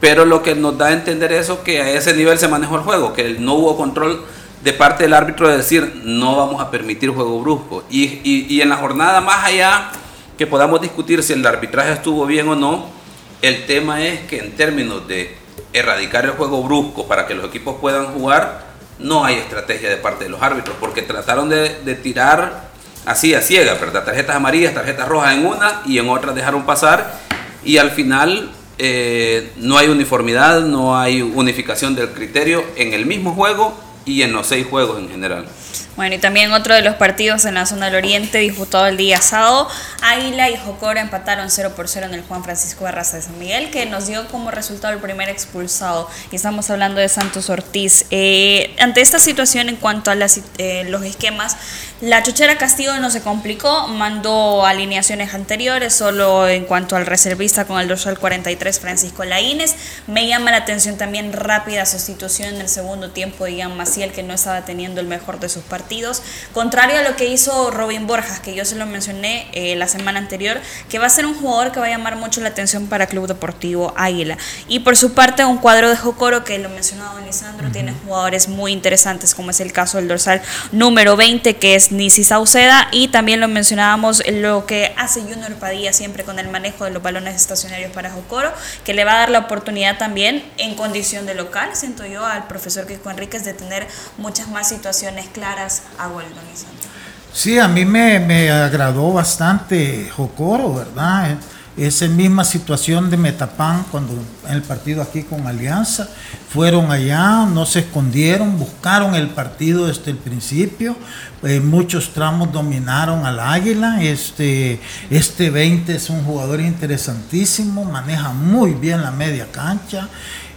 pero lo que nos da a entender eso que a ese nivel se manejó el juego, que no hubo control de parte del árbitro de decir no vamos a permitir juego brusco. Y, y en la jornada más allá que podamos discutir si el arbitraje estuvo bien o no. El tema es que en términos de erradicar el juego brusco para que los equipos puedan jugar, no hay estrategia de parte de los árbitros, porque trataron de, tirar así a ciegas, ¿verdad? Tarjetas amarillas, tarjetas rojas en una y en otra dejaron pasar y al final eh, no hay uniformidad, no hay unificación del criterio en el mismo juego y en los seis juegos en general. Bueno, y también otro de los partidos en la zona del Oriente disputado el día sábado, Águila y Jocora empataron 0 por 0 en el Juan Francisco Barraza de San Miguel, que nos dio como resultado el primer expulsado. Y estamos hablando de Santos Ortiz. Eh, ante esta situación en cuanto a eh, los esquemas, la Chuchera Castillo no se complicó, mandó alineaciones anteriores, solo en cuanto al reservista con el dorsal 43 Francisco Laínez. Me llama la atención también rápida sustitución en el segundo tiempo de Ian Maciel, que no estaba teniendo el mejor de sus partidos. Contrario a lo que hizo Robin Borjas, que yo se lo mencioné eh, la semana anterior, que va a ser un jugador que va a llamar mucho la atención para Club Deportivo Águila. Y por su parte, un cuadro de Jocoro, que lo mencionaba Lisandro, tiene jugadores muy interesantes, como es el caso del dorsal número 20, que es Nisi Sauceda, y también lo mencionábamos lo que hace Junior Padilla siempre con el manejo de los balones estacionarios para Jocoro, que le va a dar la oportunidad también en condición de local, siento yo, al profesor Kiko Enríquez de tener muchas más situaciones claras a Weldon Sí, a mí me, me agradó bastante Jocoro, ¿verdad? Esa misma situación de Metapán cuando en el partido aquí con Alianza, fueron allá, no se escondieron, buscaron el partido desde el principio, en muchos tramos dominaron al Águila, este, este 20 es un jugador interesantísimo, maneja muy bien la media cancha,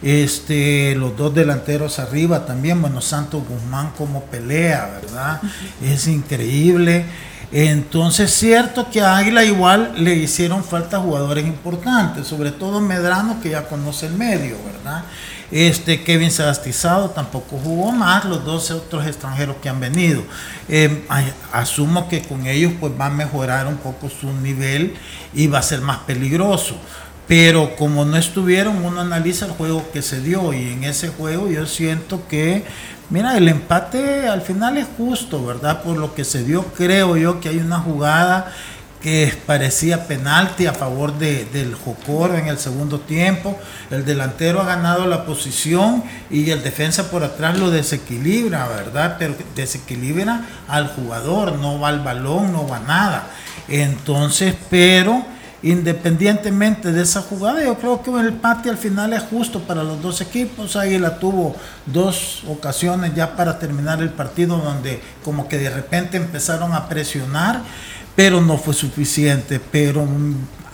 este, los dos delanteros arriba también, bueno, Santos Guzmán como pelea, ¿verdad? Es increíble. Entonces, cierto que a Águila igual le hicieron falta jugadores importantes, sobre todo Medrano, que ya conoce el medio, ¿verdad? Este Kevin Sebastizado tampoco jugó más, los dos otros extranjeros que han venido. Em, asumo que con ellos pues va a mejorar un poco su nivel y va a ser más peligroso. Pero como no estuvieron, uno analiza el juego que se dio y en ese juego yo siento que Mira, el empate al final es justo, ¿verdad? Por lo que se dio, creo yo que hay una jugada que parecía penalti a favor de, del Jocoro en el segundo tiempo. El delantero ha ganado la posición y el defensa por atrás lo desequilibra, ¿verdad? Pero desequilibra al jugador, no va al balón, no va nada. Entonces, pero independientemente de esa jugada, yo creo que el empate al final es justo para los dos equipos. Águila tuvo dos ocasiones ya para terminar el partido donde como que de repente empezaron a presionar, pero no fue suficiente. Pero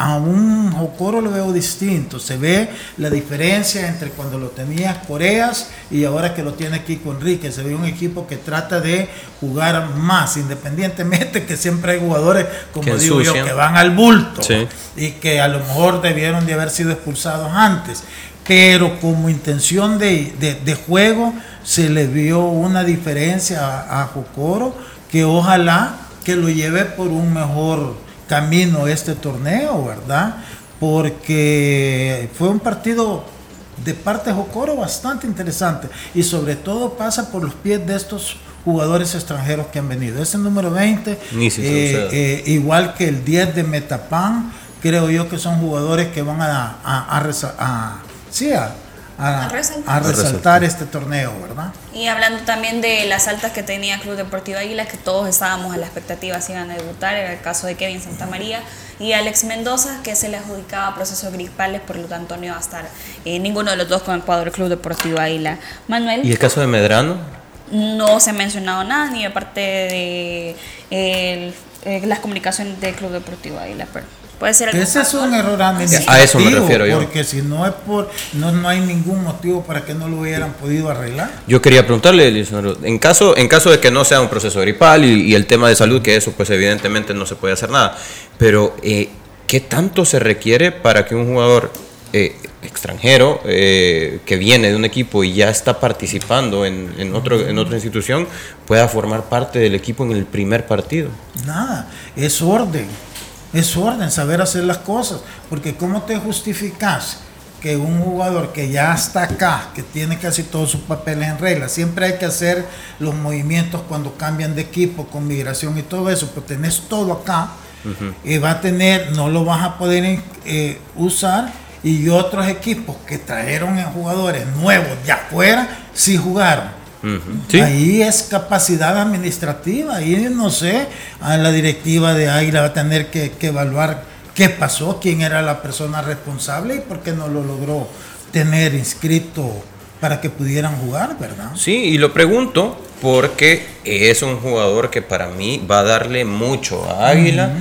a un Jocoro lo veo distinto. Se ve la diferencia entre cuando lo tenía Coreas y ahora que lo tiene aquí con Enrique. Se ve un equipo que trata de jugar más, independientemente que siempre hay jugadores, como digo yo, que van al bulto y que a lo mejor debieron de haber sido expulsados antes. pero como intención de, juego se le vio una diferencia a, a Jocoro que ojalá que lo lleve por un mejor camino este torneo, ¿verdad? Porque fue un partido de parte de Jocoro bastante interesante y sobre todo pasa por los pies de estos jugadores extranjeros que han venido. Ese número 20, eh, eh, igual que el 10 de Metapan, creo yo que son jugadores que van a, a, a, sí, a, resaltar. este torneo, ¿verdad? Y hablando también de las altas que tenía Club Deportivo Águila, que todos estábamos a la expectativa si iban a debutar, era el caso de Kevin Santamaría y Alex Mendoza, que se le adjudicaba procesos gripales, por lo tanto no iba a estar eh, ninguno de los dos con el cuadro del Club Deportivo Águila. Manuel. ¿Y el caso de Medrano? no se ha mencionado nada ni de parte de eh, las comunicaciones del Club Deportivo Águila. Puede ser Ese es un error administrativo. A eso me refiero yo. Porque si no es por. No, no hay ningún motivo para que no lo hubieran podido arreglar. Yo quería preguntarle, en caso, en caso de que no sea un proceso gripal y, el tema de salud, que eso, pues evidentemente no se puede hacer nada. Pero, eh, ¿qué tanto se requiere para que un jugador eh, extranjero eh, que viene de un equipo y ya está participando en, en, otro, en otra institución pueda formar parte del equipo en el primer partido. Nada, es orden, es orden, saber hacer las cosas, porque ¿cómo te justificas? que un jugador que ya está acá, que tiene casi todos sus papeles en regla, siempre hay que hacer los movimientos cuando cambian de equipo, con migración y todo eso, pero tenés todo acá, y va a tener, no lo vas a poder eh, usar y otros equipos que trajeron jugadores nuevos de afuera sí jugaron. Ahí es capacidad administrativa, ahí no sé, a la directiva de Águila va a tener que, evaluar qué pasó, quién era la persona responsable y por qué no lo logró tener inscrito para que pudieran jugar, ¿verdad? Sí, y lo pregunto porque es un jugador que para mí va a darle mucho a Águila.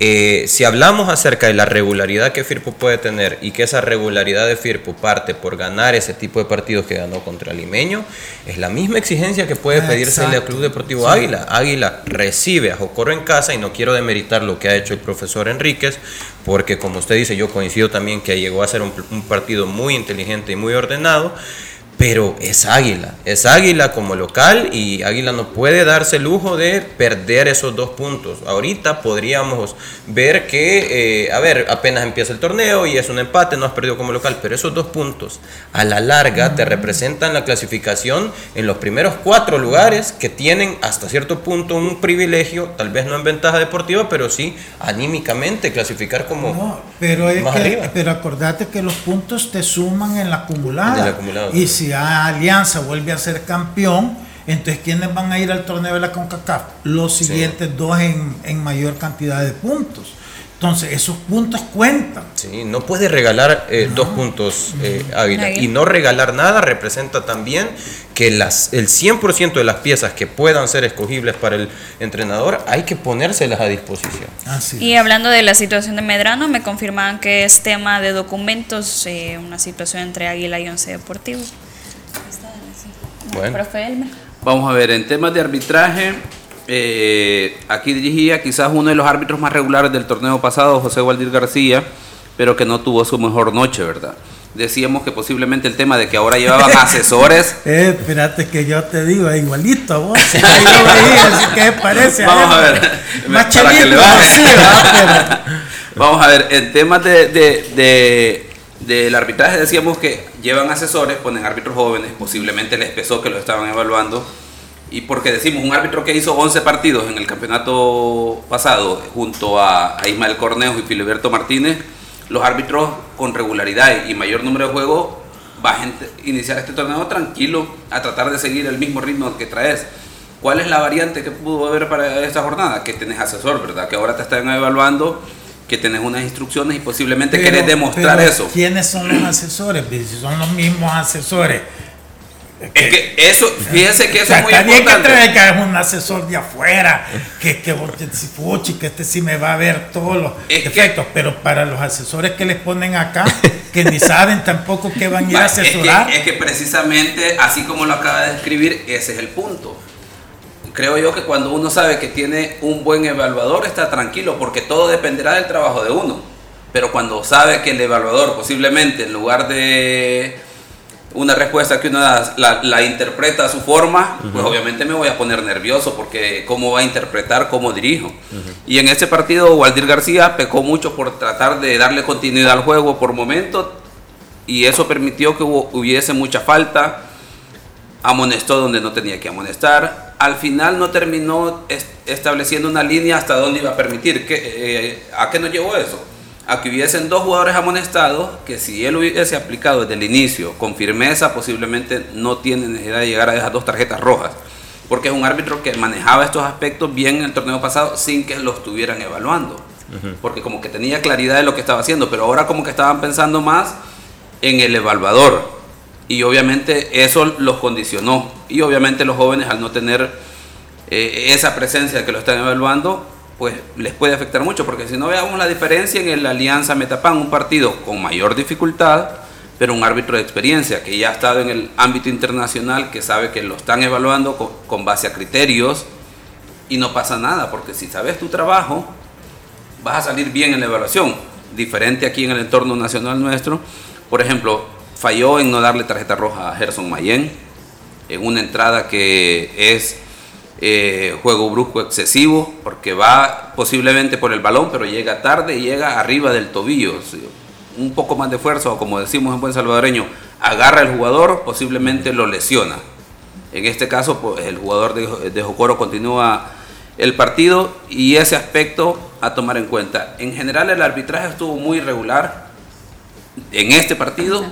Eh, si hablamos acerca de la regularidad que Firpo puede tener y que esa regularidad de Firpo parte por ganar ese tipo de partidos que ganó contra Limeño, es la misma exigencia que puede pedirse al Club Deportivo Águila. Águila recibe a Jocoro en casa y no quiero demeritar lo que ha hecho el profesor Enríquez, porque como usted dice, yo coincido también que llegó a ser un partido muy inteligente y muy ordenado pero es Águila, es Águila como local y Águila no puede darse el lujo de perder esos dos puntos. Ahorita podríamos ver que, eh, a ver, apenas empieza el torneo y es un empate, no has perdido como local, pero esos dos puntos a la larga te representan la clasificación en los primeros cuatro lugares que tienen hasta cierto punto un privilegio, tal vez no en ventaja deportiva, pero sí anímicamente clasificar como no, pero Pero acordate que los puntos te suman en la acumulada. Y si Alianza vuelve a ser campeón, entonces ¿quiénes van a ir al torneo de la CONCACAF? Los siguientes dos en, mayor cantidad de puntos. Entonces, esos puntos cuentan. Sí, no puede regalar eh, dos puntos eh, Águila. Y no regalar nada representa también que las, el 100% de las piezas que puedan ser escogibles para el entrenador hay que ponérselas a disposición. y hablando de la situación de Medrano, me confirmaban que es tema de documentos, eh, una situación entre Águila y Once Deportivo. Vamos a ver, en temas de arbitraje, eh, aquí dirigía quizás uno de los árbitros más regulares del torneo pasado, José Waldir García, pero que no tuvo su mejor noche, ¿verdad? Decíamos que posiblemente el tema de que ahora llevaban asesores. Eh, espérate que yo te digo, es igualito vos. así que parece. Vamos a ver. Más Vamos a ver, en temas de del arbitraje decíamos que llevan asesores, ponen árbitros jóvenes, posiblemente les pesó que lo estaban evaluando. Y porque decimos, un árbitro que hizo 11 partidos en el campeonato pasado junto a, Ismael Cornejo y Filiberto Martínez, los árbitros con regularidad y mayor número de juegos van a iniciar este torneo tranquilo a tratar de seguir el mismo ritmo que traes. ¿Cuál es la variante que pudo haber para esta jornada? Que tenés asesor, ¿verdad? Que ahora te están evaluando que tenés unas instrucciones y posiblemente querés demostrar eso. ¿Quiénes son los asesores? Si son los mismos asesores. Es que eso, fíjense que eso es muy importante. que que es un asesor de afuera, que, que, que, que este sí me va a ver todos los efectos, pero para los asesores que les ponen acá, que ni saben tampoco que van a ir a asesorar. es que precisamente, así como lo acaba de describir, ese es el punto creo yo que cuando uno sabe que tiene un buen evaluador está tranquilo porque todo dependerá del trabajo de uno. pero cuando sabe que el evaluador posiblemente en lugar de una respuesta que uno la, interpreta a su forma, pues obviamente me voy a poner nervioso porque cómo va a interpretar, cómo dirijo. Y en este partido Waldir García pecó mucho por tratar de darle continuidad al juego por momentos y eso permitió que hubiese mucha falta, amonestó donde no tenía que amonestar, al final no terminó estableciendo una línea hasta dónde iba a permitir. Eh, ¿A qué nos llevó eso? a que hubiesen dos jugadores amonestados que si él hubiese aplicado desde el inicio con firmeza posiblemente no tiene necesidad de llegar a esas dos tarjetas rojas porque es un árbitro que manejaba estos aspectos bien en el torneo pasado sin que lo estuvieran evaluando porque como que tenía claridad de lo que estaba haciendo pero ahora como que estaban pensando más en el evaluador y obviamente eso los condicionó y obviamente los jóvenes al no tener eh, esa presencia que lo están evaluando pues les puede afectar mucho, porque si no veamos la diferencia en la Alianza Metapan, un partido con mayor dificultad, pero un árbitro de experiencia que ya ha estado en el ámbito internacional, que sabe que lo están evaluando con, base a criterios y no pasa nada, porque si sabes tu trabajo, vas a salir bien en la evaluación. Diferente aquí en el entorno nacional nuestro, por ejemplo, falló en no darle tarjeta roja a Gerson Mayen en una entrada que es eh, juego brusco excesivo, porque va posiblemente por el balón, pero llega tarde y llega arriba del tobillo. Un poco más de fuerza, o como decimos en buen salvadoreño, agarra al jugador, posiblemente lo lesiona. En este caso, pues, el jugador de, de Jocoro continúa el partido y ese aspecto a tomar en cuenta. En general, el arbitraje estuvo muy irregular en este partido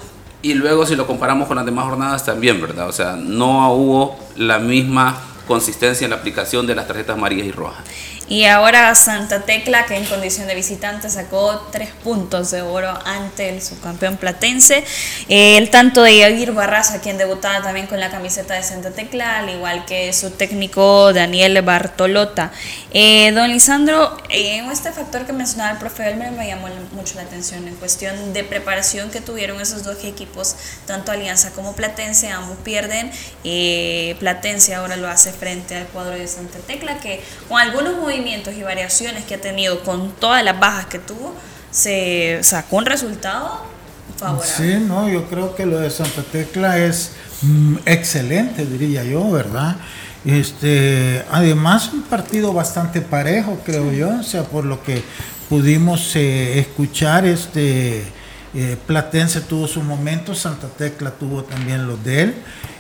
y luego, si lo comparamos con las demás jornadas, también, ¿verdad? O sea, no hubo la misma consistencia en la aplicación de las tarjetas amarillas y rojas. Y ahora Santa Tecla, que en condición de visitante sacó tres puntos de oro ante el subcampeón platense. el tanto de Yair Barraza, quien debutaba también con la camiseta de Santa Tecla, al igual que su técnico Daniel Bartolota. Eh, don Lisandro, en este factor que mencionaba el profe Elmer me llamó mucho la atención en cuestión de preparación que tuvieron esos dos equipos, tanto Alianza como Platense, ambos pierden. Eh, Platense ahora lo hace frente al cuadro de Santa Tecla, que con algunos movimientos y variaciones que ha tenido con todas las bajas que tuvo, se sacó un resultado favorable. Sí, no, yo creo que lo de Santa Tecla es mm, excelente, diría yo, ¿verdad? Este, además un partido bastante parejo, creo yo, o sea, por lo que pudimos eh, escuchar, este eh, Platense tuvo su momento, Santa Tecla tuvo también los de él.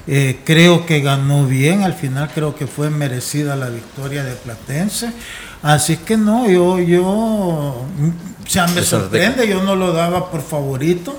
Eh, creo que ganó bien, al final creo que fue merecida la victoria de Platense. Así que no, yo, yo, ya me sorprende, yo no lo daba por favorito,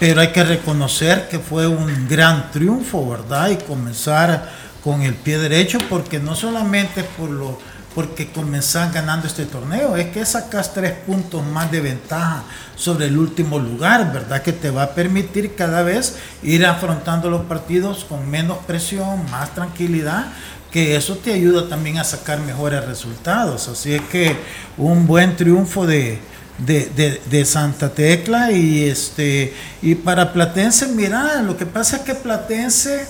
pero hay que reconocer que fue un gran triunfo, ¿verdad? Y comenzar con el pie derecho, porque no solamente por lo porque comenzás ganando este torneo, es que sacas tres puntos más de ventaja sobre el último lugar, ¿verdad? Que te va a permitir cada vez ir afrontando los partidos con menos presión, más tranquilidad, que eso te ayuda también a sacar mejores resultados. Así es que un buen triunfo de, de, Santa Tecla y este y para Platense, mira, lo que pasa es que Platense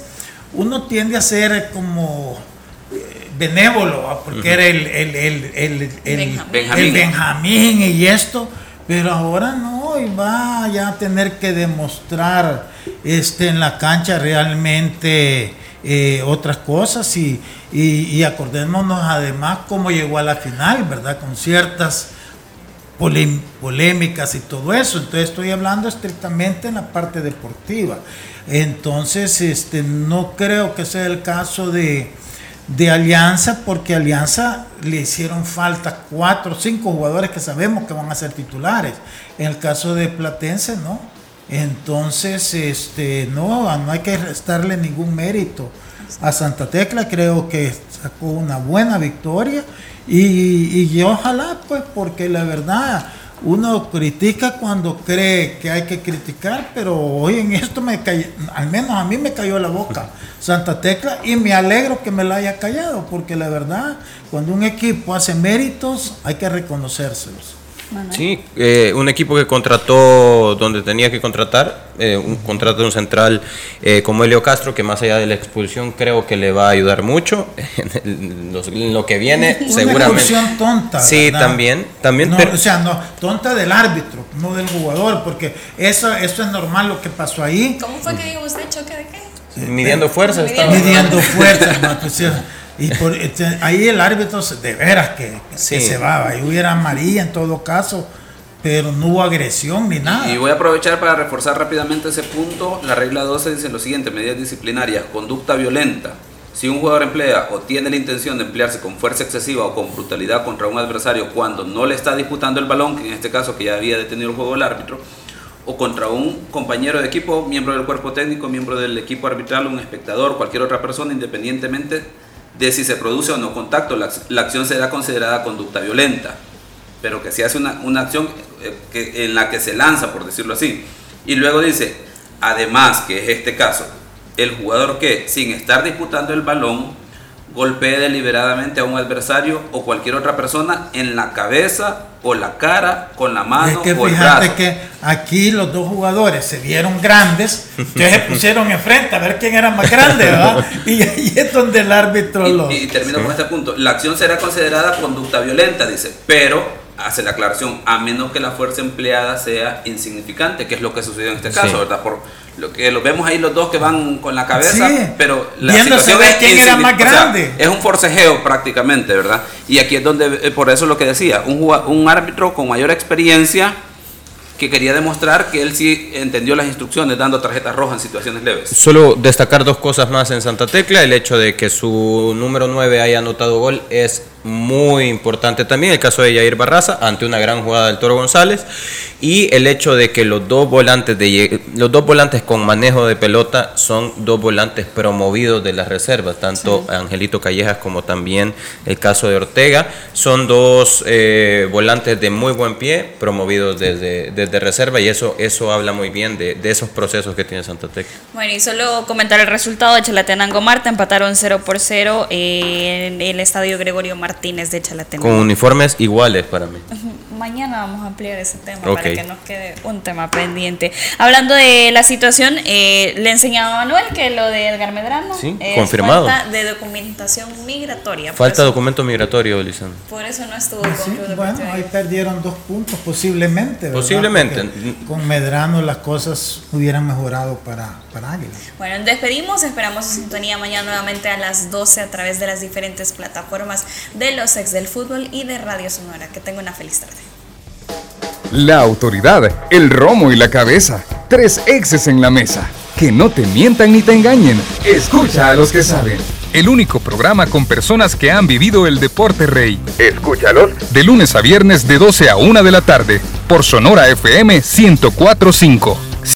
uno tiende a ser como benévolo, porque era el, el, Benjamín. y esto, pero ahora no, y va ya a tener que demostrar este, en la cancha realmente eh, otras cosas y, y, acordémonos además cómo llegó a la final, ¿verdad? Con ciertas polémicas y todo eso. Entonces estoy hablando estrictamente en la parte deportiva. Entonces, este, no creo que sea el caso de, de Alianza, porque Alianza le hicieron falta cuatro o cinco jugadores que sabemos que van a ser titulares. En el caso de Platense, no. Entonces, este, no, no hay que restarle ningún mérito a Santa Tecla. Creo que sacó una buena victoria y, y ojalá, pues, porque la verdad uno critica cuando cree que hay que criticar, pero hoy en esto me cayó, al menos a mí me cayó la boca Santa Tecla y me alegro que me la haya callado, porque la verdad, cuando un equipo hace méritos, hay que reconocérselos. Sí, eh, un equipo que contrató donde tenía que contratar, eh, un contrato de un central eh, como Helio Castro, que más allá de la expulsión creo que le va a ayudar mucho en, lo que viene, una seguramente. expulsión tonta. Sí, también. también O sea, no, tonta del árbitro, no del jugador, porque eso, eso es normal lo que pasó ahí. ¿Cómo fue que dijo usted choque de qué? Midiendo fuerzas. Midiendo fuerzas, Y por, este, ahí el árbitro de veras que, se va, ahí hubiera María en todo caso, pero no hubo agresión ni nada. Y voy a aprovechar para reforzar rápidamente ese punto. La regla 12 dice lo siguiente, medidas disciplinarias, conducta violenta. Si un jugador emplea o tiene la intención de emplearse con fuerza excesiva o con brutalidad contra un adversario cuando no le está disputando el balón, que en este caso que ya había detenido el juego el árbitro, o contra un compañero de equipo, miembro del cuerpo técnico, miembro del equipo arbitral, un espectador, cualquier otra persona, independientemente de si se produce o no contacto, la, acción será considerada conducta violenta, pero que se hace una, una acción eh, que, en la que se lanza, por decirlo así. Y luego dice, además, que es este caso, el jugador que, sin estar disputando el balón, golpee deliberadamente a un adversario o cualquier otra persona en la cabeza o la cara, con la mano es que o el fíjate que aquí los dos jugadores se vieron grandes, que se pusieron enfrente a ver quién era más grande, ¿verdad? Y ahí es donde el árbitro lo... Y termino con este punto. La acción será considerada conducta violenta, dice, pero hace la aclaración, a menos que la fuerza empleada sea insignificante, que es lo que sucedió en este caso, ¿verdad? Por lo que lo vemos ahí los dos que van con la cabeza, pero la situación es quién era más grande. es un forcejeo prácticamente, ¿verdad? Y aquí es donde, eh, por eso lo que decía, un, un árbitro con mayor experiencia que quería demostrar que él sí entendió las instrucciones dando tarjetas rojas en situaciones leves. Solo destacar dos cosas más en Santa Tecla, el hecho de que su número 9 haya anotado gol es muy importante también, el caso de Yair Barraza ante una gran jugada del Toro González y el hecho de que los dos volantes de los dos volantes con manejo de pelota son dos volantes promovidos de las reservas, tanto Angelito Callejas como también el caso de Ortega, son dos eh, volantes de muy buen pie promovidos desde, desde reserva y eso eso habla muy bien de, esos procesos que tiene Santa Tecla. Bueno, y solo comentar el resultado de Chalatenango Marta, empataron 0 por 0 en el estadio Gregorio Martínez de Chalatenango. Con uniformes iguales para mí. Mañana vamos a ampliar ese tema para que nos quede un tema pendiente. Hablando de la situación, eh, le enseñaba a Manuel que lo de Edgar Medrano sí, confirmado. falta de documentación migratoria. Falta documento migratorio, Lisandro. Por eso no estuvo ah, Bueno, ahí perdieron dos puntos, posiblemente. Posiblemente. con Medrano las cosas hubieran mejorado para, para Águila. Bueno, despedimos, esperamos su sintonía mañana nuevamente a las 12 a través de las diferentes plataformas de los ex del fútbol y de Radio Sonora. Que tenga una feliz tarde. La autoridad, el romo y la cabeza. Tres exes en la mesa. Que no te mientan ni te engañen. Escucha a los que saben. El único programa con personas que han vivido el deporte rey. Escúchalos. De lunes a viernes de 12 a 1 de la tarde. Por Sonora FM 1045.